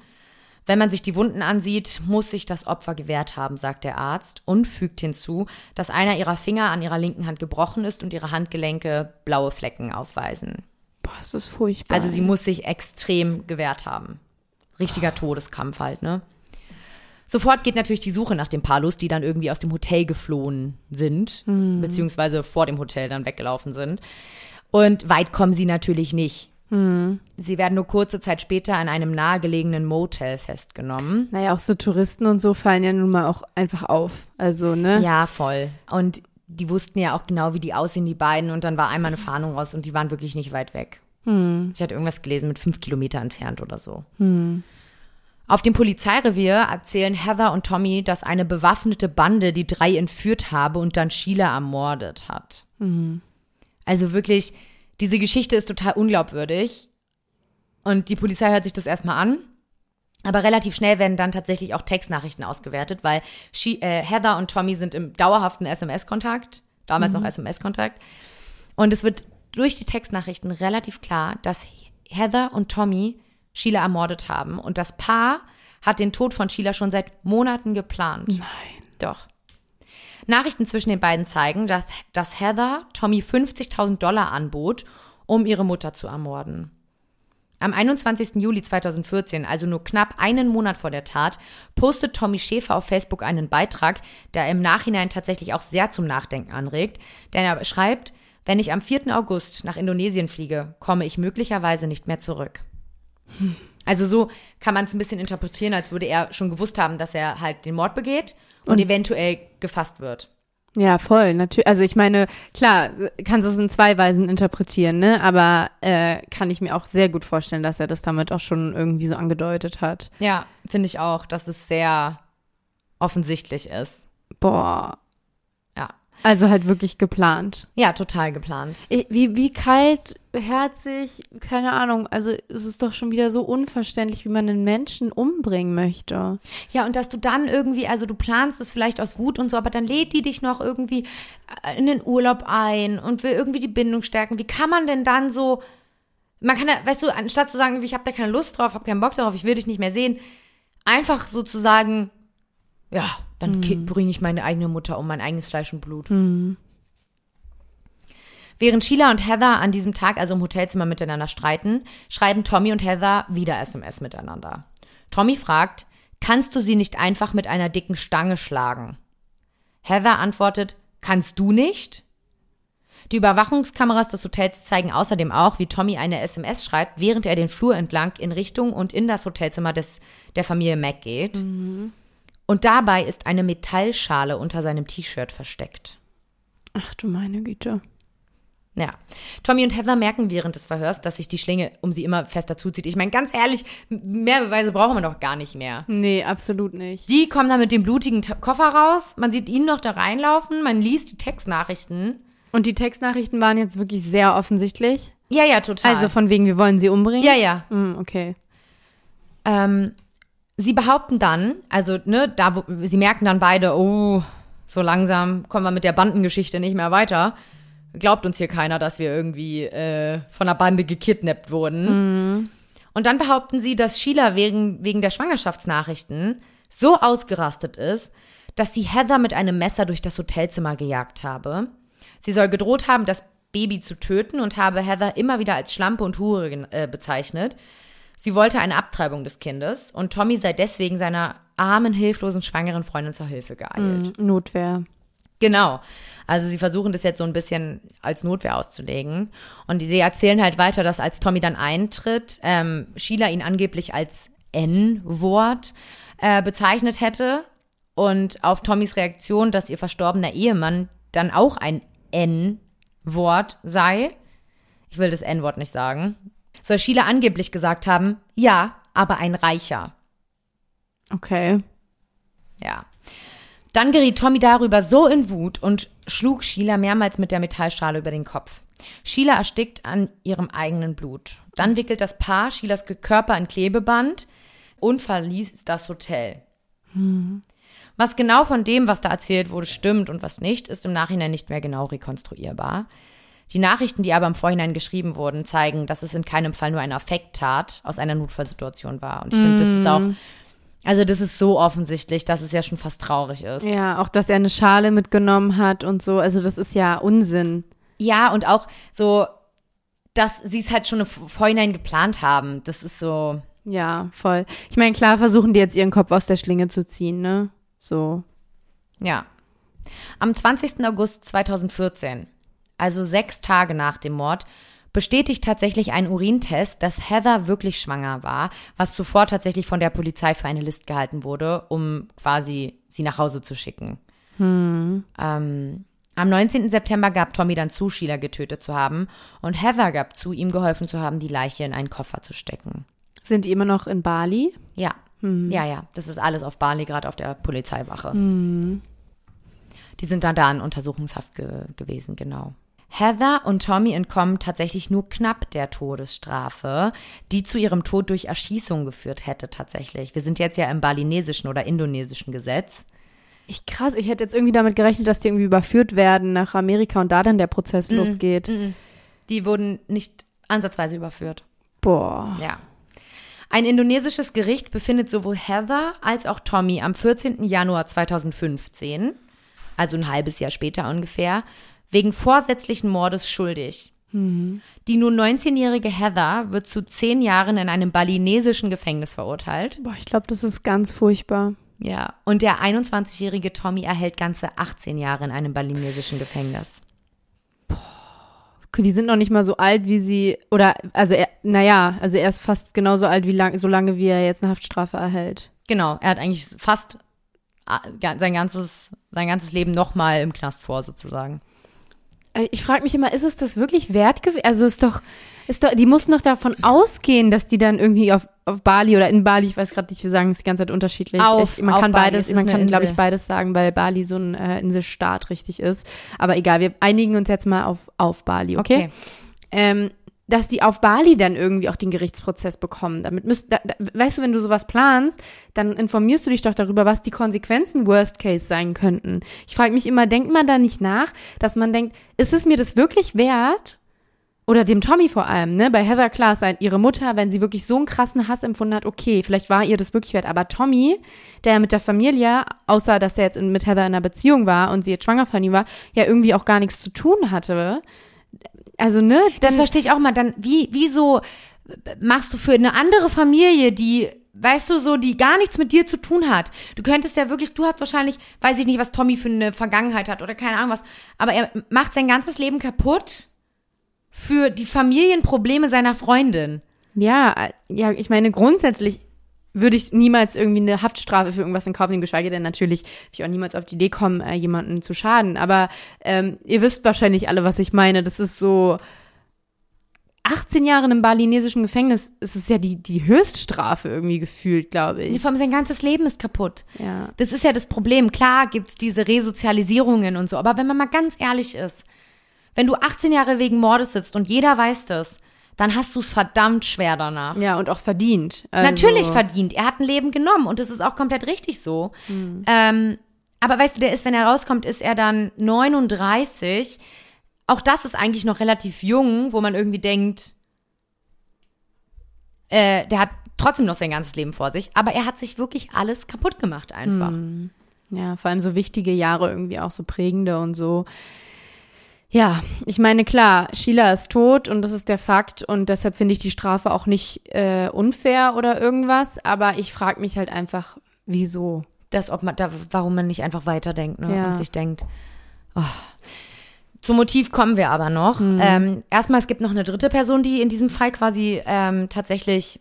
Wenn man sich die Wunden ansieht, muss sich das Opfer gewehrt haben, sagt der Arzt und fügt hinzu, dass einer ihrer Finger an ihrer linken Hand gebrochen ist und ihre Handgelenke blaue Flecken aufweisen. Boah, ist das furchtbar. Also sie muss sich extrem gewehrt haben. Richtiger Todeskampf halt, ne? Sofort geht natürlich die Suche nach den Palos, die dann irgendwie aus dem Hotel geflohen sind, beziehungsweise vor dem Hotel dann weggelaufen sind. Und weit kommen sie natürlich nicht. Sie werden nur kurze Zeit später an einem nahegelegenen Motel festgenommen. Naja, auch so Touristen und so fallen ja nun mal auch einfach auf. Also, ne? Ja, voll. Und die wussten ja auch genau, wie die aussehen, die beiden. Und dann war einmal eine Fahndung raus und die waren wirklich nicht weit weg. Ich hatte irgendwas gelesen mit fünf Kilometer entfernt oder so. Auf dem Polizeirevier erzählen Heather und Tommy, dass eine bewaffnete Bande die drei entführt habe und dann Sheila ermordet hat. Also wirklich, diese Geschichte ist total unglaubwürdig. Und die Polizei hört sich das erstmal an. Aber relativ schnell werden dann tatsächlich auch Textnachrichten ausgewertet, weil She äh, Heather und Tommy sind im dauerhaften SMS-Kontakt, damals noch SMS-Kontakt. Und es wird durch die Textnachrichten relativ klar, dass Heather und Tommy Sheila ermordet haben. Und das Paar hat den Tod von Sheila schon seit Monaten geplant. Nein. Doch. Nachrichten zwischen den beiden zeigen, dass, dass Heather Tommy 50.000 Dollar anbot, um ihre Mutter zu ermorden. Am 21. Juli 2014, also nur knapp einen Monat vor der Tat, postet Tommy Schäfer auf Facebook einen Beitrag, der im Nachhinein tatsächlich auch sehr zum Nachdenken anregt, denn er schreibt, wenn ich am 4. August nach Indonesien fliege, komme ich möglicherweise nicht mehr zurück. Also so kann man es ein bisschen interpretieren, als würde er schon gewusst haben, dass er halt den Mord begeht und, eventuell gefasst wird. Ja, voll. Natürlich. Also ich meine, klar, kannst du es in zwei Weisen interpretieren, ne? Aber äh, kann ich mir auch sehr gut vorstellen, dass er das damit auch schon irgendwie so angedeutet hat. Ja, finde ich auch, dass es sehr offensichtlich ist. Boah. Ja. Also halt wirklich geplant. Ja, total geplant. Wie, wie kalt, herzig, keine Ahnung. Also es ist doch schon wieder so unverständlich, wie man einen Menschen umbringen möchte. Ja, und dass du dann irgendwie, also du planst es vielleicht aus Wut und so, aber dann lädt die dich noch irgendwie äh, in den Urlaub ein und will irgendwie die Bindung stärken. Wie kann man denn dann so, man kann ja, weißt du, anstatt zu sagen, ich habe da keine Lust drauf, habe keinen Bock darauf, ich will dich nicht mehr sehen, einfach sozusagen, ja, dann bringe ich meine eigene Mutter um, mein eigenes Fleisch und Blut. Während Sheila und Heather an diesem Tag also im Hotelzimmer miteinander streiten, schreiben Tommy und Heather wieder SMS miteinander. Tommy fragt, kannst du sie nicht einfach mit einer dicken Stange schlagen? Heather antwortet, kannst du nicht? Die Überwachungskameras des Hotels zeigen außerdem auch, wie Tommy eine SMS schreibt, während er den Flur entlang in Richtung und in das Hotelzimmer des, der Familie Mac geht. Und dabei ist eine Metallschale unter seinem T-Shirt versteckt. Ach du meine Güte. Ja. Tommy und Heather merken während des Verhörs, dass sich die Schlinge um sie immer fester zuzieht. Ich meine, ganz ehrlich, mehr Beweise brauchen wir doch gar nicht mehr. Nee, absolut nicht. Die kommen dann mit dem blutigen Koffer raus. Man sieht ihn noch da reinlaufen. Man liest die Textnachrichten. Und die Textnachrichten waren jetzt wirklich sehr offensichtlich. Ja, ja, total. Also von wegen, wir wollen sie umbringen. ja, ja. Hm, okay. Ähm, sie behaupten dann, also, ne, da, wo, sie merken dann beide, oh, so langsam kommen wir mit der Bandengeschichte nicht mehr weiter. Glaubt uns hier keiner, dass wir irgendwie äh, von einer Bande gekidnappt wurden. Und dann behaupten sie, dass Sheila wegen, wegen der Schwangerschaftsnachrichten so ausgerastet ist, dass sie Heather mit einem Messer durch das Hotelzimmer gejagt habe. Sie soll gedroht haben, das Baby zu töten und habe Heather immer wieder als Schlampe und Hure äh, bezeichnet. Sie wollte eine Abtreibung des Kindes und Tommy sei deswegen seiner armen, hilflosen, schwangeren Freundin zur Hilfe geeilt. Hm, Notwehr. Genau. Also sie versuchen das jetzt so ein bisschen als Notwehr auszulegen. Und sie erzählen halt weiter, dass als Tommy dann eintritt, ähm, Sheila ihn angeblich als N-Wort äh, bezeichnet hätte. Und auf Tommys Reaktion, dass ihr verstorbener Ehemann dann auch ein N-Wort sei. Ich will das N-Wort nicht sagen. Soll Sheila angeblich gesagt haben, ja, aber ein Reicher. Okay. Ja. Dann geriet Tommy darüber so in Wut und schlug Sheila mehrmals mit der Metallschale über den Kopf. Sheila erstickt an ihrem eigenen Blut. Dann wickelt das Paar Sheilas Körper in Klebeband und verließ das Hotel. Was genau von dem, was da erzählt wurde, stimmt und was nicht, ist im Nachhinein nicht mehr genau rekonstruierbar. Die Nachrichten, die aber im Vorhinein geschrieben wurden, zeigen, dass es in keinem Fall nur eine Affekttat aus einer Notfallsituation war. Und ich finde, das ist auch, also das ist so offensichtlich, dass es ja schon fast traurig ist. Ja, auch, dass er eine Schale mitgenommen hat und so. Also das ist ja Unsinn. Ja, und auch so, dass sie es halt schon im Vorhinein geplant haben. Das ist so, Ja, voll. Ich meine, klar versuchen die jetzt ihren Kopf aus der Schlinge zu ziehen, ne? So. ja. Am 20. August 2014, also sechs Tage nach dem Mord, bestätigt tatsächlich ein Urintest, dass Heather wirklich schwanger war, was zuvor tatsächlich von der Polizei für eine List gehalten wurde, um quasi sie nach Hause zu schicken. Ähm, am 19. September gab Tommy dann zu, Sheila getötet zu haben und Heather gab zu, ihm geholfen zu haben, die Leiche in einen Koffer zu stecken. Sind die immer noch in Bali? Ja, ja, ja, das ist alles auf Bali, gerade auf der Polizeiwache. Die sind dann da in Untersuchungshaft ge gewesen, genau. Heather und Tommy entkommen tatsächlich nur knapp der Todesstrafe, die zu ihrem Tod durch Erschießung geführt hätte tatsächlich. Wir sind jetzt ja im balinesischen oder indonesischen Gesetz. Ich krass, ich hätte jetzt irgendwie damit gerechnet, dass die irgendwie überführt werden nach Amerika und da dann der Prozess losgeht. Die wurden nicht ansatzweise überführt. Boah. Ja. Ein indonesisches Gericht befindet sowohl Heather als auch Tommy am 14. Januar 2015, also ein halbes Jahr später ungefähr, wegen vorsätzlichen Mordes schuldig. Die nun 19-jährige Heather wird zu zehn Jahren in einem balinesischen Gefängnis verurteilt. Boah, ich glaube, das ist ganz furchtbar. Ja. Und der 21-jährige Tommy erhält ganze 18 Jahre in einem balinesischen Gefängnis. Die sind noch nicht mal so alt, wie sie, oder, also, er, naja, also er ist fast genauso alt, wie lang, so lange, wie er jetzt eine Haftstrafe erhält. Genau, er hat eigentlich fast ga- sein ganzes, sein ganzes Leben nochmal im Knast vor, sozusagen. Äh, Ich frage mich immer, ist es das wirklich wert gewesen? Also ist doch, ist doch, die mussten doch davon ausgehen, dass die dann irgendwie auf, auf Bali oder in Bali, ich weiß gerade nicht, wir sagen es die ganze Zeit unterschiedlich. Auf- ich, man auf kann Bali, beides, man kann, glaube ich, beides sagen, weil Bali so ein äh, Inselstaat richtig ist. Aber egal, wir einigen uns jetzt mal auf, auf Bali, okay? ähm, dass die auf Bali dann irgendwie auch den Gerichtsprozess bekommen. Damit müsst, da, da, weißt du, wenn du sowas planst, dann informierst du dich doch darüber, was die Konsequenzen Worst Case sein könnten. Ich frage mich immer, denkt man da nicht nach, dass man denkt, ist es mir das wirklich wert? Oder dem Tommy vor allem, ne? Bei Heather klar sein, ihre Mutter, wenn sie wirklich so einen krassen Hass empfunden hat, okay, vielleicht war ihr das wirklich wert. Aber Tommy, der mit der Familie, außer dass er jetzt mit Heather in einer Beziehung war und sie jetzt schwanger von ihm war, ja irgendwie auch gar nichts zu tun hatte. Also, ne? Das verstehe ich auch mal. Dann, wie, wieso machst du für eine andere Familie, die weißt du, so, die gar nichts mit dir zu tun hat. Du könntest ja wirklich, du hast wahrscheinlich, weiß ich nicht, was Tommy für eine Vergangenheit hat oder keine Ahnung was, aber er macht sein ganzes Leben kaputt für die Familienprobleme seiner Freundin. Ja, äh, ja, ich meine, grundsätzlich würde ich niemals irgendwie eine Haftstrafe für irgendwas in Kauf nehmen, geschweige denn natürlich würde ich auch niemals auf die Idee kommen, äh, jemanden zu schaden. Aber ähm, ihr wisst wahrscheinlich alle, was ich meine. Das ist so 18 Jahre einem balinesischen Gefängnis, ist es ja die, die Höchststrafe irgendwie gefühlt, glaube ich. Vor allem sein ganzes Leben ist kaputt. Ja. Das ist ja das Problem. Klar gibt's diese Resozialisierungen und so, aber wenn man mal ganz ehrlich ist, wenn du 18 Jahre wegen Mordes sitzt und jeder weiß das, dann hast du es verdammt schwer danach. Ja, und auch verdient. Also, Natürlich verdient. Er hat ein Leben genommen und das ist auch komplett richtig so. Ähm, aber weißt du, der ist, wenn er rauskommt, ist er dann 39. Auch das ist eigentlich noch relativ jung, wo man irgendwie denkt, äh, der hat trotzdem noch sein ganzes Leben vor sich, aber er hat sich wirklich alles kaputt gemacht einfach. Ja, vor allem so wichtige Jahre irgendwie auch so prägende und so. Ja, ich meine, klar, Sheila ist tot und das ist der Fakt und deshalb finde ich die Strafe auch nicht äh, unfair oder irgendwas, aber ich frage mich halt einfach, wieso? Das, ob man da, warum man nicht einfach weiterdenkt ne? Ja. und sich denkt, oh. Zum Motiv kommen wir aber noch. Ähm, erstmal, es gibt noch eine dritte Person, die in diesem Fall quasi ähm, tatsächlich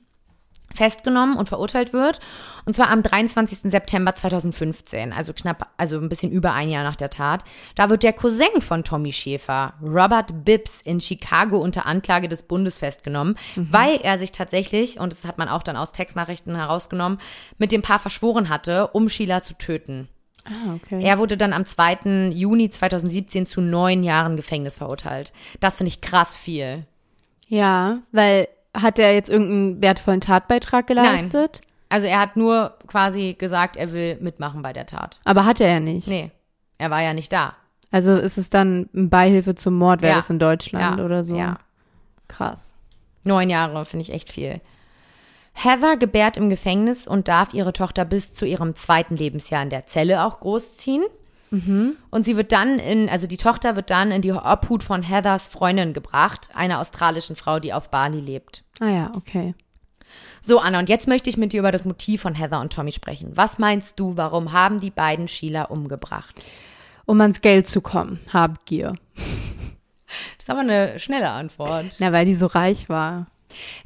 festgenommen und verurteilt wird. Und zwar am 23. September 2015, also knapp, also ein bisschen über ein Jahr nach der Tat. Da wird der Cousin von Tommy Schäfer, Robert Bibbs, in Chicago unter Anklage des Bundes festgenommen, weil er sich tatsächlich, und das hat man auch dann aus Textnachrichten herausgenommen, mit dem Paar verschworen hatte, um Sheila zu töten. Ah, okay. Er wurde dann am 2. Juni 2017 zu neun Jahren Gefängnis verurteilt. Das finde ich krass viel. Ja, weil hat er jetzt irgendeinen wertvollen Tatbeitrag geleistet? Also er hat nur quasi gesagt, er will mitmachen bei der Tat. Aber hat er ja nicht. Nee, er war ja nicht da. Also ist es dann eine Beihilfe zum Mord, wäre Ja. das in Deutschland Ja, oder so? ja. Krass. Neun Jahre finde ich echt viel. Heather gebärt im Gefängnis und darf ihre Tochter bis zu ihrem zweiten Lebensjahr in der Zelle auch großziehen. Und sie wird dann in, also die Tochter wird dann in die Obhut von Heathers Freundin gebracht, einer australischen Frau, die auf Bali lebt. Ah ja, okay. So, Anna, und jetzt möchte ich mit dir über das Motiv von Heather und Tommy sprechen. Was meinst du, warum haben die beiden Sheila umgebracht? Um ans Geld zu kommen, Habgier. Das ist aber eine schnelle Antwort. Na, weil die so reich war.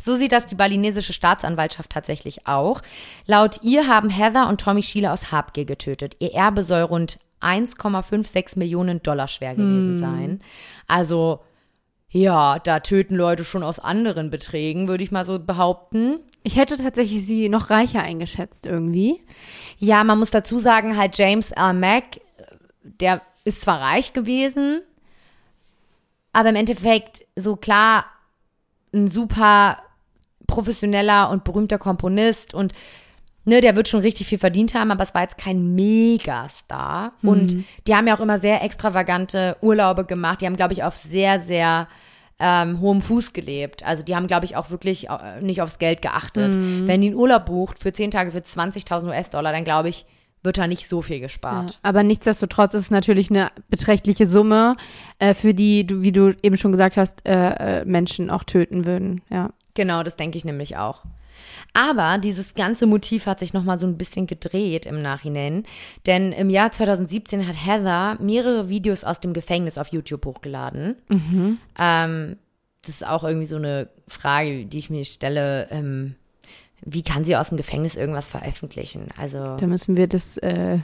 So sieht das die balinesische Staatsanwaltschaft tatsächlich auch. Laut ihr haben Heather und Tommy Sheila aus Habgier getötet. Ihr Erbe soll rund 1,56 Millionen Dollar schwer gewesen sein. Also, ja, da töten Leute schon aus anderen Beträgen, würde ich mal so behaupten. Ich hätte tatsächlich sie noch reicher eingeschätzt irgendwie. Ja, man muss dazu sagen, halt James L. Mack, der ist zwar reich gewesen, aber im Endeffekt so klar ein super professioneller und berühmter Komponist und ne, der wird schon richtig viel verdient haben, aber es war jetzt kein Megastar. Und die haben ja auch immer sehr extravagante Urlaube gemacht. Die haben, glaube ich, auf sehr, sehr ähm, hohem Fuß gelebt. Also die haben, glaube ich, auch wirklich äh, nicht aufs Geld geachtet. Wenn die einen Urlaub bucht für zehn Tage für 20.000 US-Dollar, dann glaube ich, wird da nicht so viel Ja. gespart. Aber nichtsdestotrotz ist es natürlich eine beträchtliche Summe, äh, für die, du, wie du eben schon gesagt hast, äh, äh, Menschen auch töten würden. Ja. Genau, das denke ich nämlich auch. Aber dieses ganze Motiv hat sich nochmal so ein bisschen gedreht im Nachhinein. Denn im Jahr 2017 hat Heather mehrere Videos aus dem Gefängnis auf YouTube hochgeladen. Ähm, das ist auch irgendwie so eine Frage, die ich mir stelle. Ähm, wie kann sie aus dem Gefängnis irgendwas veröffentlichen? Also. Da müssen wir das äh,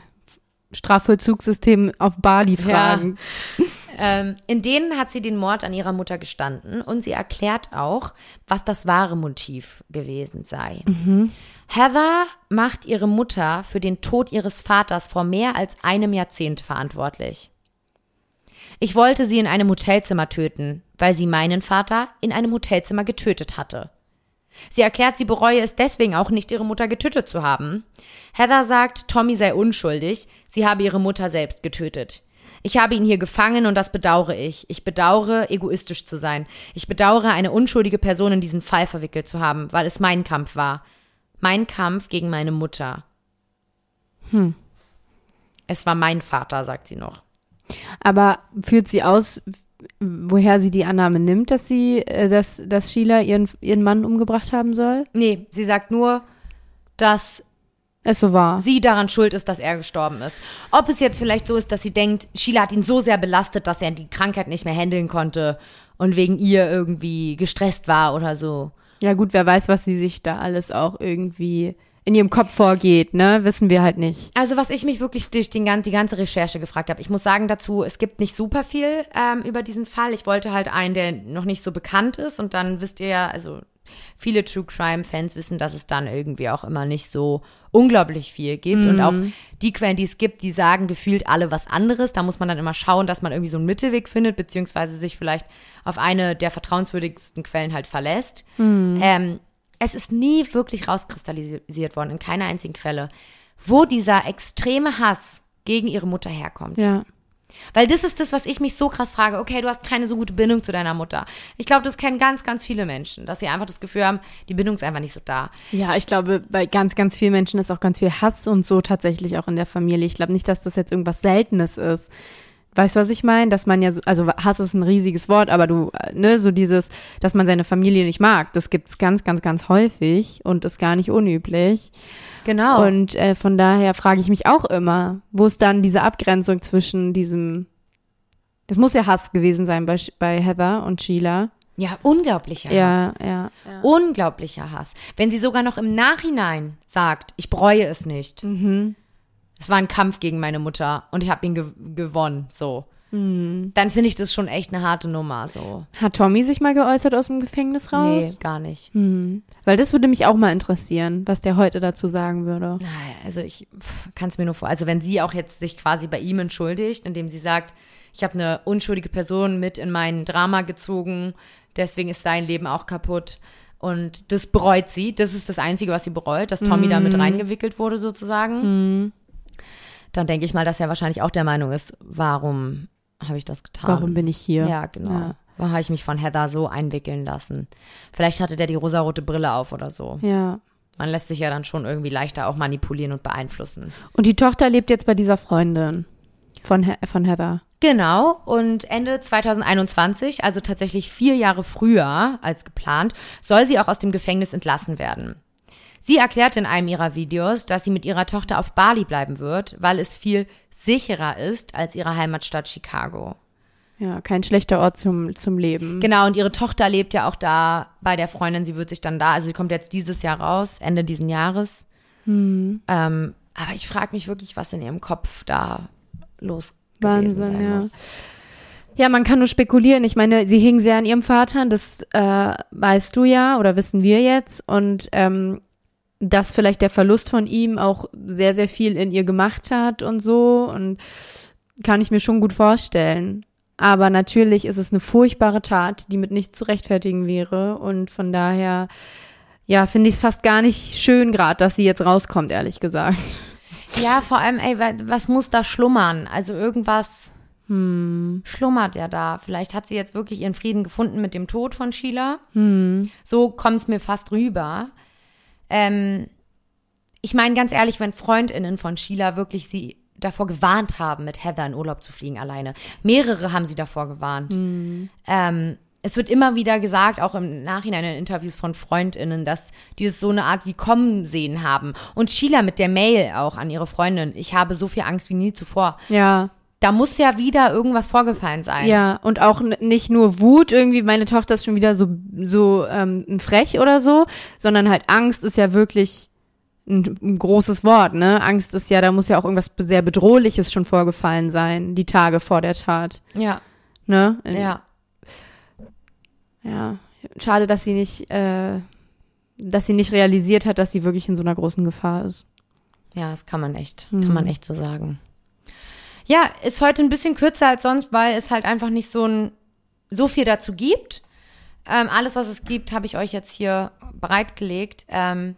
Strafvollzugssystem auf Bali fragen. Ähm, in denen hat sie den Mord an ihrer Mutter gestanden und sie erklärt auch, was das wahre Motiv gewesen sei. Heather macht ihre Mutter für den Tod ihres Vaters vor mehr als einem Jahrzehnt verantwortlich. Ich wollte sie in einem Hotelzimmer töten, weil sie meinen Vater in einem Hotelzimmer getötet hatte. Sie erklärt, sie bereue es deswegen auch nicht, ihre Mutter getötet zu haben. Heather sagt, Tommy sei unschuldig, sie habe ihre Mutter selbst getötet. Ich habe ihn hier gefangen und das bedauere ich. Ich bedauere, egoistisch zu sein. Ich bedauere, eine unschuldige Person in diesen Fall verwickelt zu haben, weil es mein Kampf war. Mein Kampf gegen meine Mutter. Hm. Es war mein Vater, sagt sie noch. Aber führt sie aus, woher sie die Annahme nimmt, dass sie, äh, dass, dass Sheila ihren, ihren Mann umgebracht haben soll? Nee, sie sagt nur, dass Es so war. sie daran schuld ist, dass er gestorben ist. Ob es jetzt vielleicht so ist, dass sie denkt, Sheila hat ihn so sehr belastet, dass er die Krankheit nicht mehr handeln konnte und wegen ihr irgendwie gestresst war oder so. Ja gut, wer weiß, was sie sich da alles auch irgendwie in ihrem Kopf vorgeht, ne? Wissen wir halt nicht. Also was ich mich wirklich durch den, die ganze Recherche gefragt habe, ich muss sagen dazu, es gibt nicht super viel ähm, über diesen Fall. Ich wollte halt einen, der noch nicht so bekannt ist und dann wisst ihr ja, also viele True Crime Fans wissen, dass es dann irgendwie auch immer nicht so unglaublich viel gibt und auch die Quellen, die es gibt, die sagen gefühlt alle was anderes. Da muss man dann immer schauen, dass man irgendwie so einen Mittelweg findet, beziehungsweise sich vielleicht auf eine der vertrauenswürdigsten Quellen halt verlässt. Ähm, es ist nie wirklich rauskristallisiert worden, in keiner einzigen Quelle, wo dieser extreme Hass gegen ihre Mutter herkommt. Ja. Weil das ist das, was ich mich so krass frage. Okay, du hast keine so gute Bindung zu deiner Mutter. Ich glaube, das kennen ganz, ganz viele Menschen, dass sie einfach das Gefühl haben, die Bindung ist einfach nicht so da. Ja, ich glaube, bei ganz, ganz vielen Menschen ist auch ganz viel Hass und so tatsächlich auch in der Familie. Ich glaube nicht, dass das jetzt irgendwas Seltenes ist. Weißt du, was ich meine? Dass man ja so, also Hass ist ein riesiges Wort, aber du, äh, ne, so dieses, dass man seine Familie nicht mag, das gibt's ganz, ganz, ganz häufig und ist gar nicht unüblich. Genau. Und äh, von daher frage ich mich auch immer, wo ist dann diese Abgrenzung zwischen diesem, das muss ja Hass gewesen sein bei, bei Heather und Sheila. ja, unglaublicher Hass. Ja, ja. Unglaublicher Hass. Wenn sie sogar noch im Nachhinein sagt, ich bereue es nicht. Mhm. Es war ein Kampf gegen meine Mutter und ich habe ihn ge gewonnen, so. Mhm. Dann finde ich das schon echt eine harte Nummer, so. Hat Tommy sich mal geäußert aus dem Gefängnis raus? Nee, gar nicht. Hm. Weil das würde mich auch mal interessieren, was der heute dazu sagen würde. Naja, Also ich kann es mir nur vor. Also wenn sie auch jetzt sich quasi bei ihm entschuldigt, indem sie sagt, ich habe eine unschuldige Person mit in mein Drama gezogen, deswegen ist sein Leben auch kaputt. Und das bereut sie. Das ist das Einzige, was sie bereut, dass Tommy da mit reingewickelt wurde, sozusagen. Dann denke ich mal, dass er wahrscheinlich auch der Meinung ist, warum habe ich das getan? Warum bin ich hier? Ja, genau. Ja. Warum habe ich mich von Heather so einwickeln lassen? Vielleicht hatte der die rosarote Brille auf oder so. Ja. Man lässt sich ja dann schon irgendwie leichter auch manipulieren und beeinflussen. Und die Tochter lebt jetzt bei dieser Freundin von, He von Heather. Genau, und Ende 2021, also tatsächlich vier Jahre früher als geplant, soll sie auch aus dem Gefängnis entlassen werden. Sie erklärt in einem ihrer Videos, dass sie mit ihrer Tochter auf Bali bleiben wird, weil es viel sicherer ist als ihre Heimatstadt Chicago. Ja, kein schlechter Ort zum, zum Leben. Genau, und ihre Tochter lebt ja auch da bei der Freundin. Sie wird sich dann da, also sie kommt jetzt dieses Jahr raus, Ende diesen Jahres. Hm. Ähm, aber ich frage mich wirklich, was in ihrem Kopf da los Wahnsinn, gewesen sein ja. muss. Ja, man kann nur spekulieren. Ich meine, sie hing sehr an ihrem Vater, das äh, weißt du ja oder wissen wir jetzt. Und ähm, dass vielleicht der Verlust von ihm auch sehr, sehr viel in ihr gemacht hat und so. Und kann ich mir schon gut vorstellen. Aber natürlich ist es eine furchtbare Tat, die mit nichts zu rechtfertigen wäre. Und von daher, ja, finde ich es fast gar nicht schön gerade, dass sie jetzt rauskommt, ehrlich gesagt. Ja, vor allem, ey, wa- was muss da schlummern? Also irgendwas Hm. schlummert ja da. Vielleicht hat sie jetzt wirklich ihren Frieden gefunden mit dem Tod von Sheila. Hm. So kommt es mir fast rüber. Ähm, ich meine ganz ehrlich, wenn Freundinnen von Sheila wirklich sie davor gewarnt haben, mit Heather in Urlaub zu fliegen alleine. Mehrere haben sie davor gewarnt. Ähm, es wird immer wieder gesagt, auch im Nachhinein in Interviews von Freundinnen, dass die es so eine Art wie kommen sehen haben. Und Sheila mit der Mail auch an ihre Freundin. Ich habe so viel Angst wie nie zuvor. Ja, Da muss ja wieder irgendwas vorgefallen sein. Ja, und auch nicht nur Wut, irgendwie, meine Tochter ist schon wieder so, so ähm, frech oder so, sondern halt Angst ist ja wirklich ein, ein großes Wort, ne? Angst ist ja, da muss ja auch irgendwas sehr Bedrohliches schon vorgefallen sein, die Tage vor der Tat, Ja, ne? ja. Ja. Schade, dass sie nicht, äh, dass sie nicht realisiert hat, dass sie wirklich in so einer großen Gefahr ist. Ja, das kann man echt, Hm. kann man echt so sagen. Ja, ist heute ein bisschen kürzer als sonst, weil es halt einfach nicht so ein, so viel dazu gibt. Ähm, alles, was es gibt, habe ich euch jetzt hier bereitgelegt. Ähm,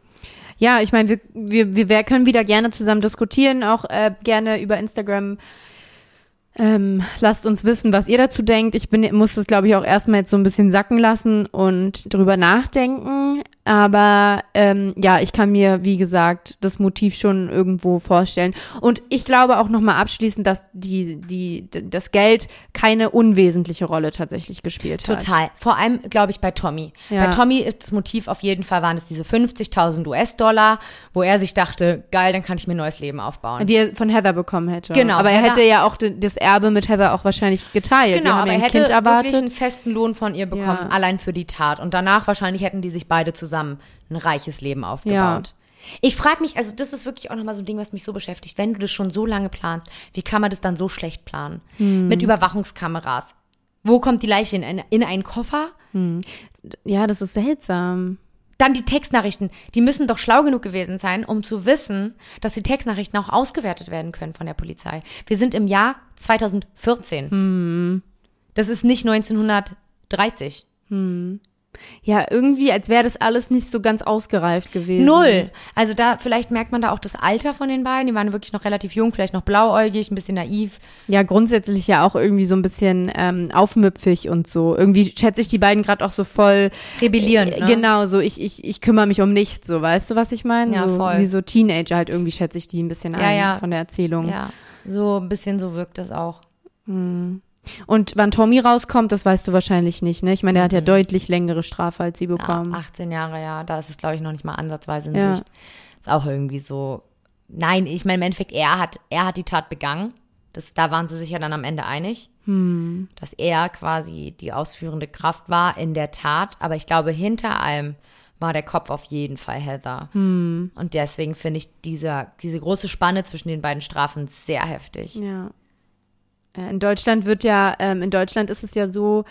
Ja, ich meine, wir, wir, wir können wieder gerne zusammen diskutieren, auch äh, gerne über Instagram. Ähm, lasst uns wissen, was ihr dazu denkt. Ich bin, muss das, glaube ich, auch erstmal jetzt so ein bisschen sacken lassen und drüber nachdenken. Aber ähm, ja, ich kann mir, wie gesagt, das Motiv schon irgendwo vorstellen. Und ich glaube auch nochmal abschließend, dass die, die, das Geld keine unwesentliche Rolle tatsächlich gespielt hat. Total. Vor allem, glaube ich, bei Tommy. Ja. Bei Tommy ist das Motiv auf jeden Fall, waren es diese 50.000 US-Dollar, wo er sich dachte, geil, dann kann ich mir ein neues Leben aufbauen. Die er von Heather bekommen hätte. Genau, Aber er Heather- hätte ja auch das Erbe mit Heather auch wahrscheinlich geteilt. Genau, aber er hätte Kind wirklich erwartet. einen festen Lohn von ihr bekommen, Ja. allein für die Tat. Und danach wahrscheinlich hätten die sich beide zusammen ein reiches Leben aufgebaut. Ich frage mich, also das ist wirklich auch nochmal so ein Ding, was mich so beschäftigt. Wenn du das schon so lange planst, wie kann man das dann so schlecht planen? Hm. Mit Überwachungskameras. Wo kommt die Leiche in, eine, in einen Koffer? Ja, das ist seltsam. Dann die Textnachrichten. Die müssen doch schlau genug gewesen sein, um zu wissen, dass die Textnachrichten auch ausgewertet werden können von der Polizei. Wir sind im Jahr 2014. Hm. Das ist nicht 1930. Ja, irgendwie, als wäre das alles nicht so ganz ausgereift gewesen. Null. Also da, vielleicht merkt man da auch das Alter von den beiden. Die waren wirklich noch relativ jung, vielleicht noch blauäugig, ein bisschen naiv. Ja, grundsätzlich ja auch irgendwie so ein bisschen ähm, aufmüpfig und so. Irgendwie schätze ich die beiden gerade auch so voll. Rebellierend, Äh, ne? Genau, so ich, ich, ich kümmere mich um nichts, so weißt du, was ich meine? Ja, so, voll. Wie so Teenager halt irgendwie schätze ich die ein bisschen Ja, ein ja. von der Erzählung. Ja, so ein bisschen so wirkt das auch. Und wann Tommy rauskommt, das weißt du wahrscheinlich nicht, ne? Ich meine, er hat ja deutlich längere Strafe als sie Ja, bekommen. 18 Jahre, ja. Da ist es, glaube ich, noch nicht mal ansatzweise in Ja. Sicht. Ist auch irgendwie so. Nein, ich meine, im Endeffekt, er hat, er hat die Tat begangen. Das, da waren sie sich ja dann am Ende einig. Hm. Dass er quasi die ausführende Kraft war in der Tat. Aber ich glaube, hinter allem war der Kopf auf jeden Fall Heather. Hm. Und deswegen finde ich dieser, diese große Spanne zwischen den beiden Strafen sehr heftig. Ja. Äh, In Deutschland wird ja, ähm, in Deutschland ist es ja so,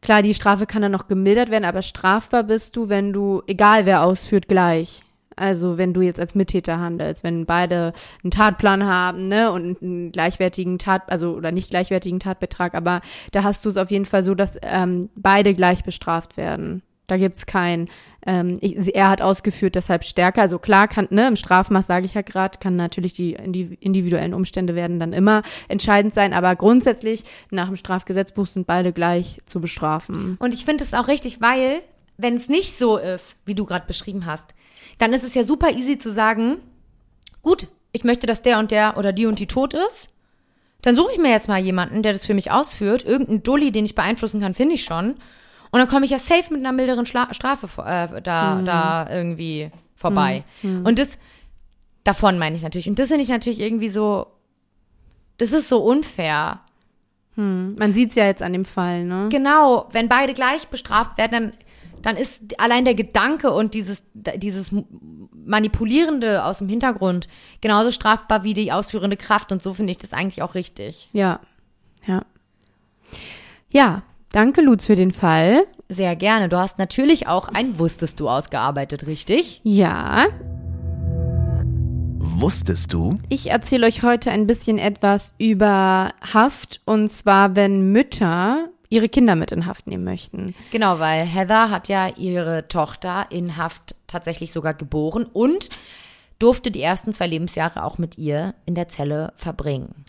klar, die Strafe kann dann noch gemildert werden, aber strafbar bist du, wenn du, egal wer ausführt, gleich. Also wenn du jetzt als Mittäter handelst, wenn beide einen Tatplan haben, ne, und einen gleichwertigen Tat, also oder nicht gleichwertigen Tatbetrag, aber da hast du es auf jeden Fall so, dass ähm, beide gleich bestraft werden. Da gibt's kein, ähm, ich, er hat ausgeführt, deshalb stärker. Also klar kann, ne, im Strafmaß sage ich ja gerade, kann natürlich die indi- individuellen Umstände werden dann immer entscheidend sein, aber grundsätzlich nach dem Strafgesetzbuch sind beide gleich zu bestrafen. Und ich finde es auch richtig, weil, wenn es nicht so ist, wie du gerade beschrieben hast, dann ist es ja super easy zu sagen, gut, ich möchte, dass der und der oder die und die tot ist. Dann suche ich mir jetzt mal jemanden, der das für mich ausführt. Irgendeinen Dulli, den ich beeinflussen kann, finde ich schon. Und dann komme ich ja safe mit einer milderen Schla Strafe äh, da, da irgendwie vorbei. Und das, davon meine ich natürlich. Und das finde ich natürlich irgendwie so, das ist so unfair. Hm. Man sieht's ja jetzt an dem Fall, ne? Genau, wenn beide gleich bestraft werden, dann, dann ist allein der Gedanke und dieses, dieses Manipulierende aus dem Hintergrund genauso strafbar wie die ausführende Kraft. Und so finde ich das eigentlich auch richtig. Ja. Ja. Ja, danke Lutz für den Fall. Sehr gerne. Du hast natürlich auch ein Wusstest du ausgearbeitet, richtig? Ja, Wusstest du? Ich erzähle euch heute ein bisschen etwas über Haft und zwar, wenn Mütter ihre Kinder mit in Haft nehmen möchten. Genau, weil Heather hat ja ihre Tochter in Haft tatsächlich sogar geboren und durfte die ersten zwei Lebensjahre auch mit ihr in der Zelle verbringen.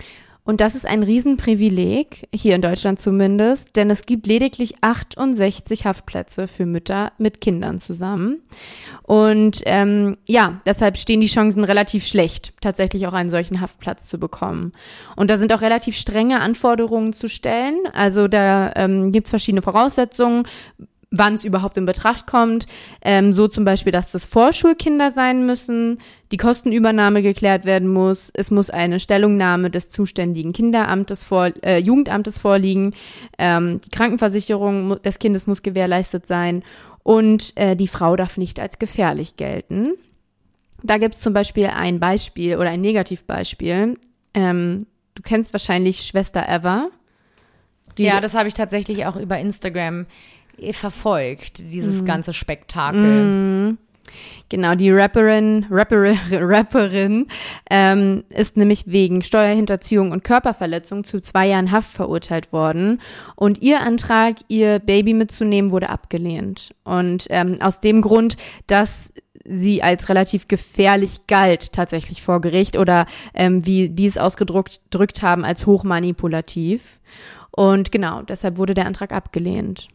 Und das ist ein Riesenprivileg, hier in Deutschland zumindest, denn es gibt lediglich 68 Haftplätze für Mütter mit Kindern zusammen. Und ähm, ja, deshalb stehen die Chancen relativ schlecht, tatsächlich auch einen solchen Haftplatz zu bekommen. Und da sind auch relativ strenge Anforderungen zu stellen. Also da ähm, gibt es verschiedene Voraussetzungen wann es überhaupt in Betracht kommt. Ähm, so zum Beispiel, dass das Vorschulkinder sein müssen, die Kostenübernahme geklärt werden muss, es muss eine Stellungnahme des zuständigen Kinderamtes vor, äh, Jugendamtes vorliegen, ähm, die Krankenversicherung des Kindes muss gewährleistet sein und äh, die Frau darf nicht als gefährlich gelten. Da gibt es zum Beispiel ein Beispiel oder ein Negativbeispiel. Ähm, du kennst wahrscheinlich Schwester Eva. Ja, das habe ich tatsächlich auch über Instagram äh, verfolgt, Mhm. dieses ganze Spektakel. Genau, die Rapperin, Rapperin, Rapperin ähm, ist nämlich wegen Steuerhinterziehung und Körperverletzung zu zwei Jahren Haft verurteilt worden. Und ihr Antrag, ihr Baby mitzunehmen, wurde abgelehnt. Und ähm, aus dem Grund, dass sie als relativ gefährlich galt tatsächlich vor Gericht oder ähm, wie die es ausgedrückt drückt haben, als hochmanipulativ. Und genau, deshalb wurde der Antrag abgelehnt.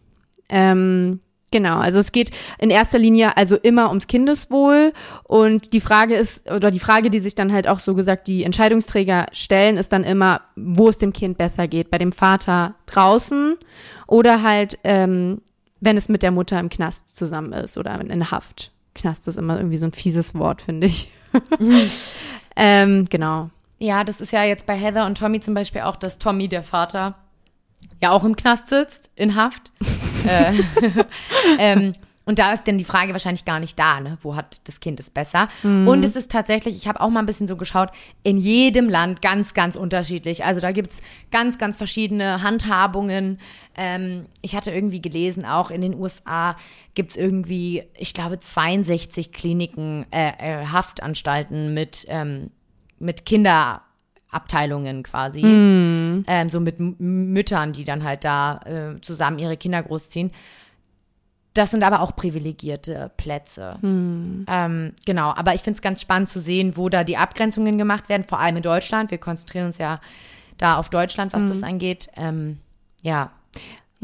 Ähm, Genau, also es geht in erster Linie also immer ums Kindeswohl und die Frage ist, oder die Frage, die sich dann halt auch so gesagt die Entscheidungsträger stellen, ist dann immer, wo es dem Kind besser geht, bei dem Vater draußen oder halt, ähm, wenn es mit der Mutter im Knast zusammen ist oder in Haft. Knast ist immer irgendwie so ein fieses Wort, finde ich. ähm, genau. Ja, das ist ja jetzt bei Heather und Tommy zum Beispiel auch, dass Tommy, der Vater, ja auch im Knast sitzt, in Haft. äh, ähm, und da ist denn die Frage wahrscheinlich gar nicht da, ne? Wo hat das Kind es besser? Mhm. Und es ist tatsächlich, ich habe auch mal ein bisschen so geschaut, in jedem Land ganz, ganz unterschiedlich. Also da gibt's ganz, ganz verschiedene Handhabungen. Ähm, ich hatte irgendwie gelesen, auch in den USA gibt's irgendwie, ich glaube, 62 Kliniken, äh, äh, Haftanstalten mit, ähm, mit Kinder. Abteilungen quasi, mm. ähm, so mit Müttern, die dann halt da äh, zusammen ihre Kinder großziehen. Das sind aber auch privilegierte Plätze. Mm. Ähm, genau, aber ich finde es ganz spannend zu sehen, wo da die Abgrenzungen gemacht werden, vor allem in Deutschland. Wir konzentrieren uns ja da auf Deutschland, was mm. das angeht. Ähm, ja.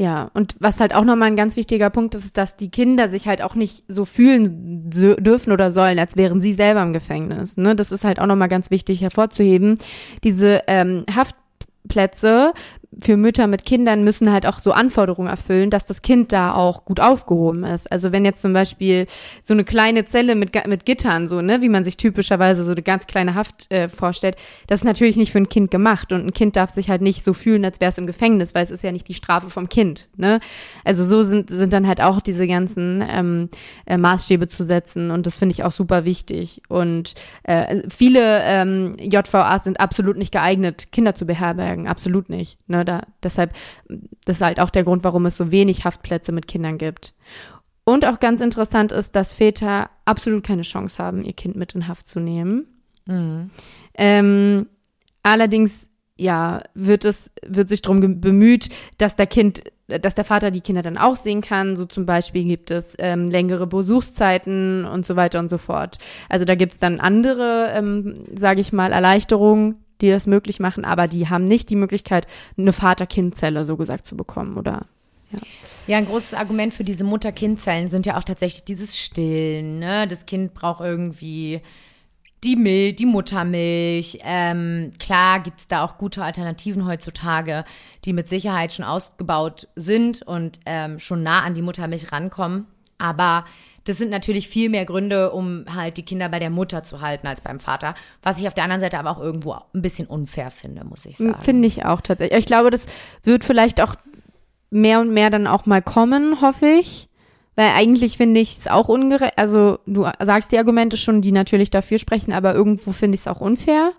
Ja, und was halt auch nochmal ein ganz wichtiger Punkt ist, ist, dass die Kinder sich halt auch nicht so fühlen dürfen oder sollen, als wären sie selber im Gefängnis. Ne? Das ist halt auch nochmal ganz wichtig hervorzuheben. Diese ähm, Haftplätze für Mütter mit Kindern müssen halt auch so Anforderungen erfüllen, dass das Kind da auch gut aufgehoben ist. Also wenn jetzt zum Beispiel so eine kleine Zelle mit, mit Gittern, so, ne, wie man sich typischerweise so eine ganz kleine Haft äh, vorstellt, das ist natürlich nicht für ein Kind gemacht. Und ein Kind darf sich halt nicht so fühlen, als wäre es im Gefängnis, weil es ist ja nicht die Strafe vom Kind. Ne? Also so sind, sind dann halt auch diese ganzen ähm, äh, Maßstäbe zu setzen. Und das finde ich auch super wichtig. Und äh, viele ähm, JVAs sind absolut nicht geeignet, Kinder zu beherbergen. Absolut nicht. Ne? Da, deshalb, das ist halt auch der Grund, warum es so wenig Haftplätze mit Kindern gibt. Und auch ganz interessant ist, dass Väter absolut keine Chance haben, ihr Kind mit in Haft zu nehmen. Mhm. Ähm, allerdings, ja, wird es, wird sich darum bemüht, dass der Kind, dass der Vater die Kinder dann auch sehen kann. So zum Beispiel gibt es ähm, längere Besuchszeiten und so weiter und so fort. Also da gibt es dann andere, ähm, sage ich mal, Erleichterungen, die das möglich machen, aber die haben nicht die Möglichkeit, eine Vater-Kind-Zelle so gesagt zu bekommen, oder? Ja. ja, ein großes Argument für diese Mutter-Kind-Zellen sind ja auch tatsächlich dieses Stillen. Ne? Das Kind braucht irgendwie die Milch, die Muttermilch. Ähm, klar gibt es da auch gute Alternativen heutzutage, die mit Sicherheit schon ausgebaut sind und ähm, schon nah an die Muttermilch rankommen. Aber das sind natürlich viel mehr Gründe, um halt die Kinder bei der Mutter zu halten als beim Vater. Was ich auf der anderen Seite aber auch irgendwo ein bisschen unfair finde, muss ich sagen. Finde ich auch tatsächlich. Ich glaube, das wird vielleicht auch mehr und mehr dann auch mal kommen, hoffe ich. Weil eigentlich finde ich es auch ungerecht. Also du sagst die Argumente schon, die natürlich dafür sprechen, aber irgendwo finde ich es auch unfair.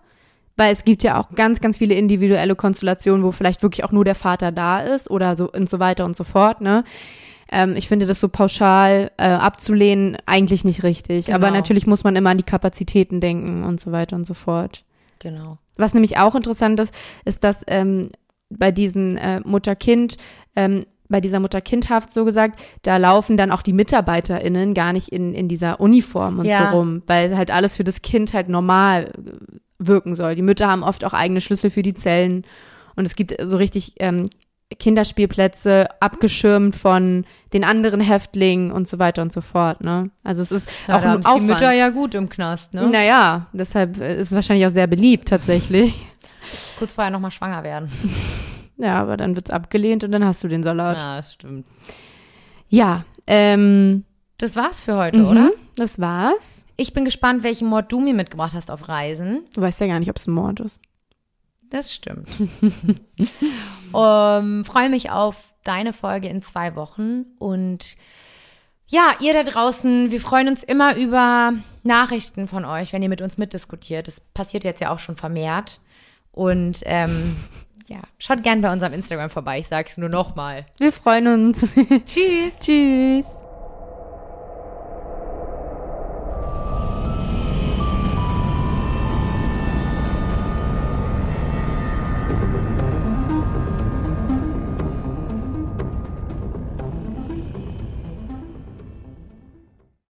Weil es gibt ja auch ganz, ganz viele individuelle Konstellationen, wo vielleicht wirklich auch nur der Vater da ist oder so und so weiter und so fort, ne? Ähm, ich finde das so pauschal äh, abzulehnen eigentlich nicht richtig. Genau. Aber natürlich muss man immer an die Kapazitäten denken und so weiter und so fort. Genau. Was nämlich auch interessant ist, ist, dass ähm, bei diesen äh, Mutter-Kind ähm, bei dieser Mutter-Kind-Haft so gesagt, da laufen dann auch die MitarbeiterInnen gar nicht in, in dieser Uniform und ja. so rum, weil halt alles für das Kind halt normal äh, wirken soll. Die Mütter haben oft auch eigene Schlüssel für die Zellen und es gibt so richtig ähm, Kinderspielplätze abgeschirmt von den anderen Häftlingen und so weiter und so fort. Ne? Also es ist ja, auch ein Aufwand. Die Mütter ja gut im Knast, ne? Naja, deshalb ist es wahrscheinlich auch sehr beliebt tatsächlich. Kurz vorher nochmal schwanger werden. Ja, aber dann wird's abgelehnt und dann hast du den Salat. Ja, das stimmt. Ja, ähm. Das war's für heute, mhm, oder? Das war's. Ich bin gespannt, welchen Mord du mir mitgebracht hast auf Reisen. Du weißt ja gar nicht, ob es ein Mord ist. Das stimmt. um, freue mich auf deine Folge in zwei Wochen und ja, ihr da draußen, wir freuen uns immer über Nachrichten von euch, wenn ihr mit uns mitdiskutiert. Das passiert jetzt ja auch schon vermehrt. Und ähm, ja, schaut gern bei unserem Instagram vorbei, ich sag's nur nochmal. Wir freuen uns. Tschüss. Tschüss.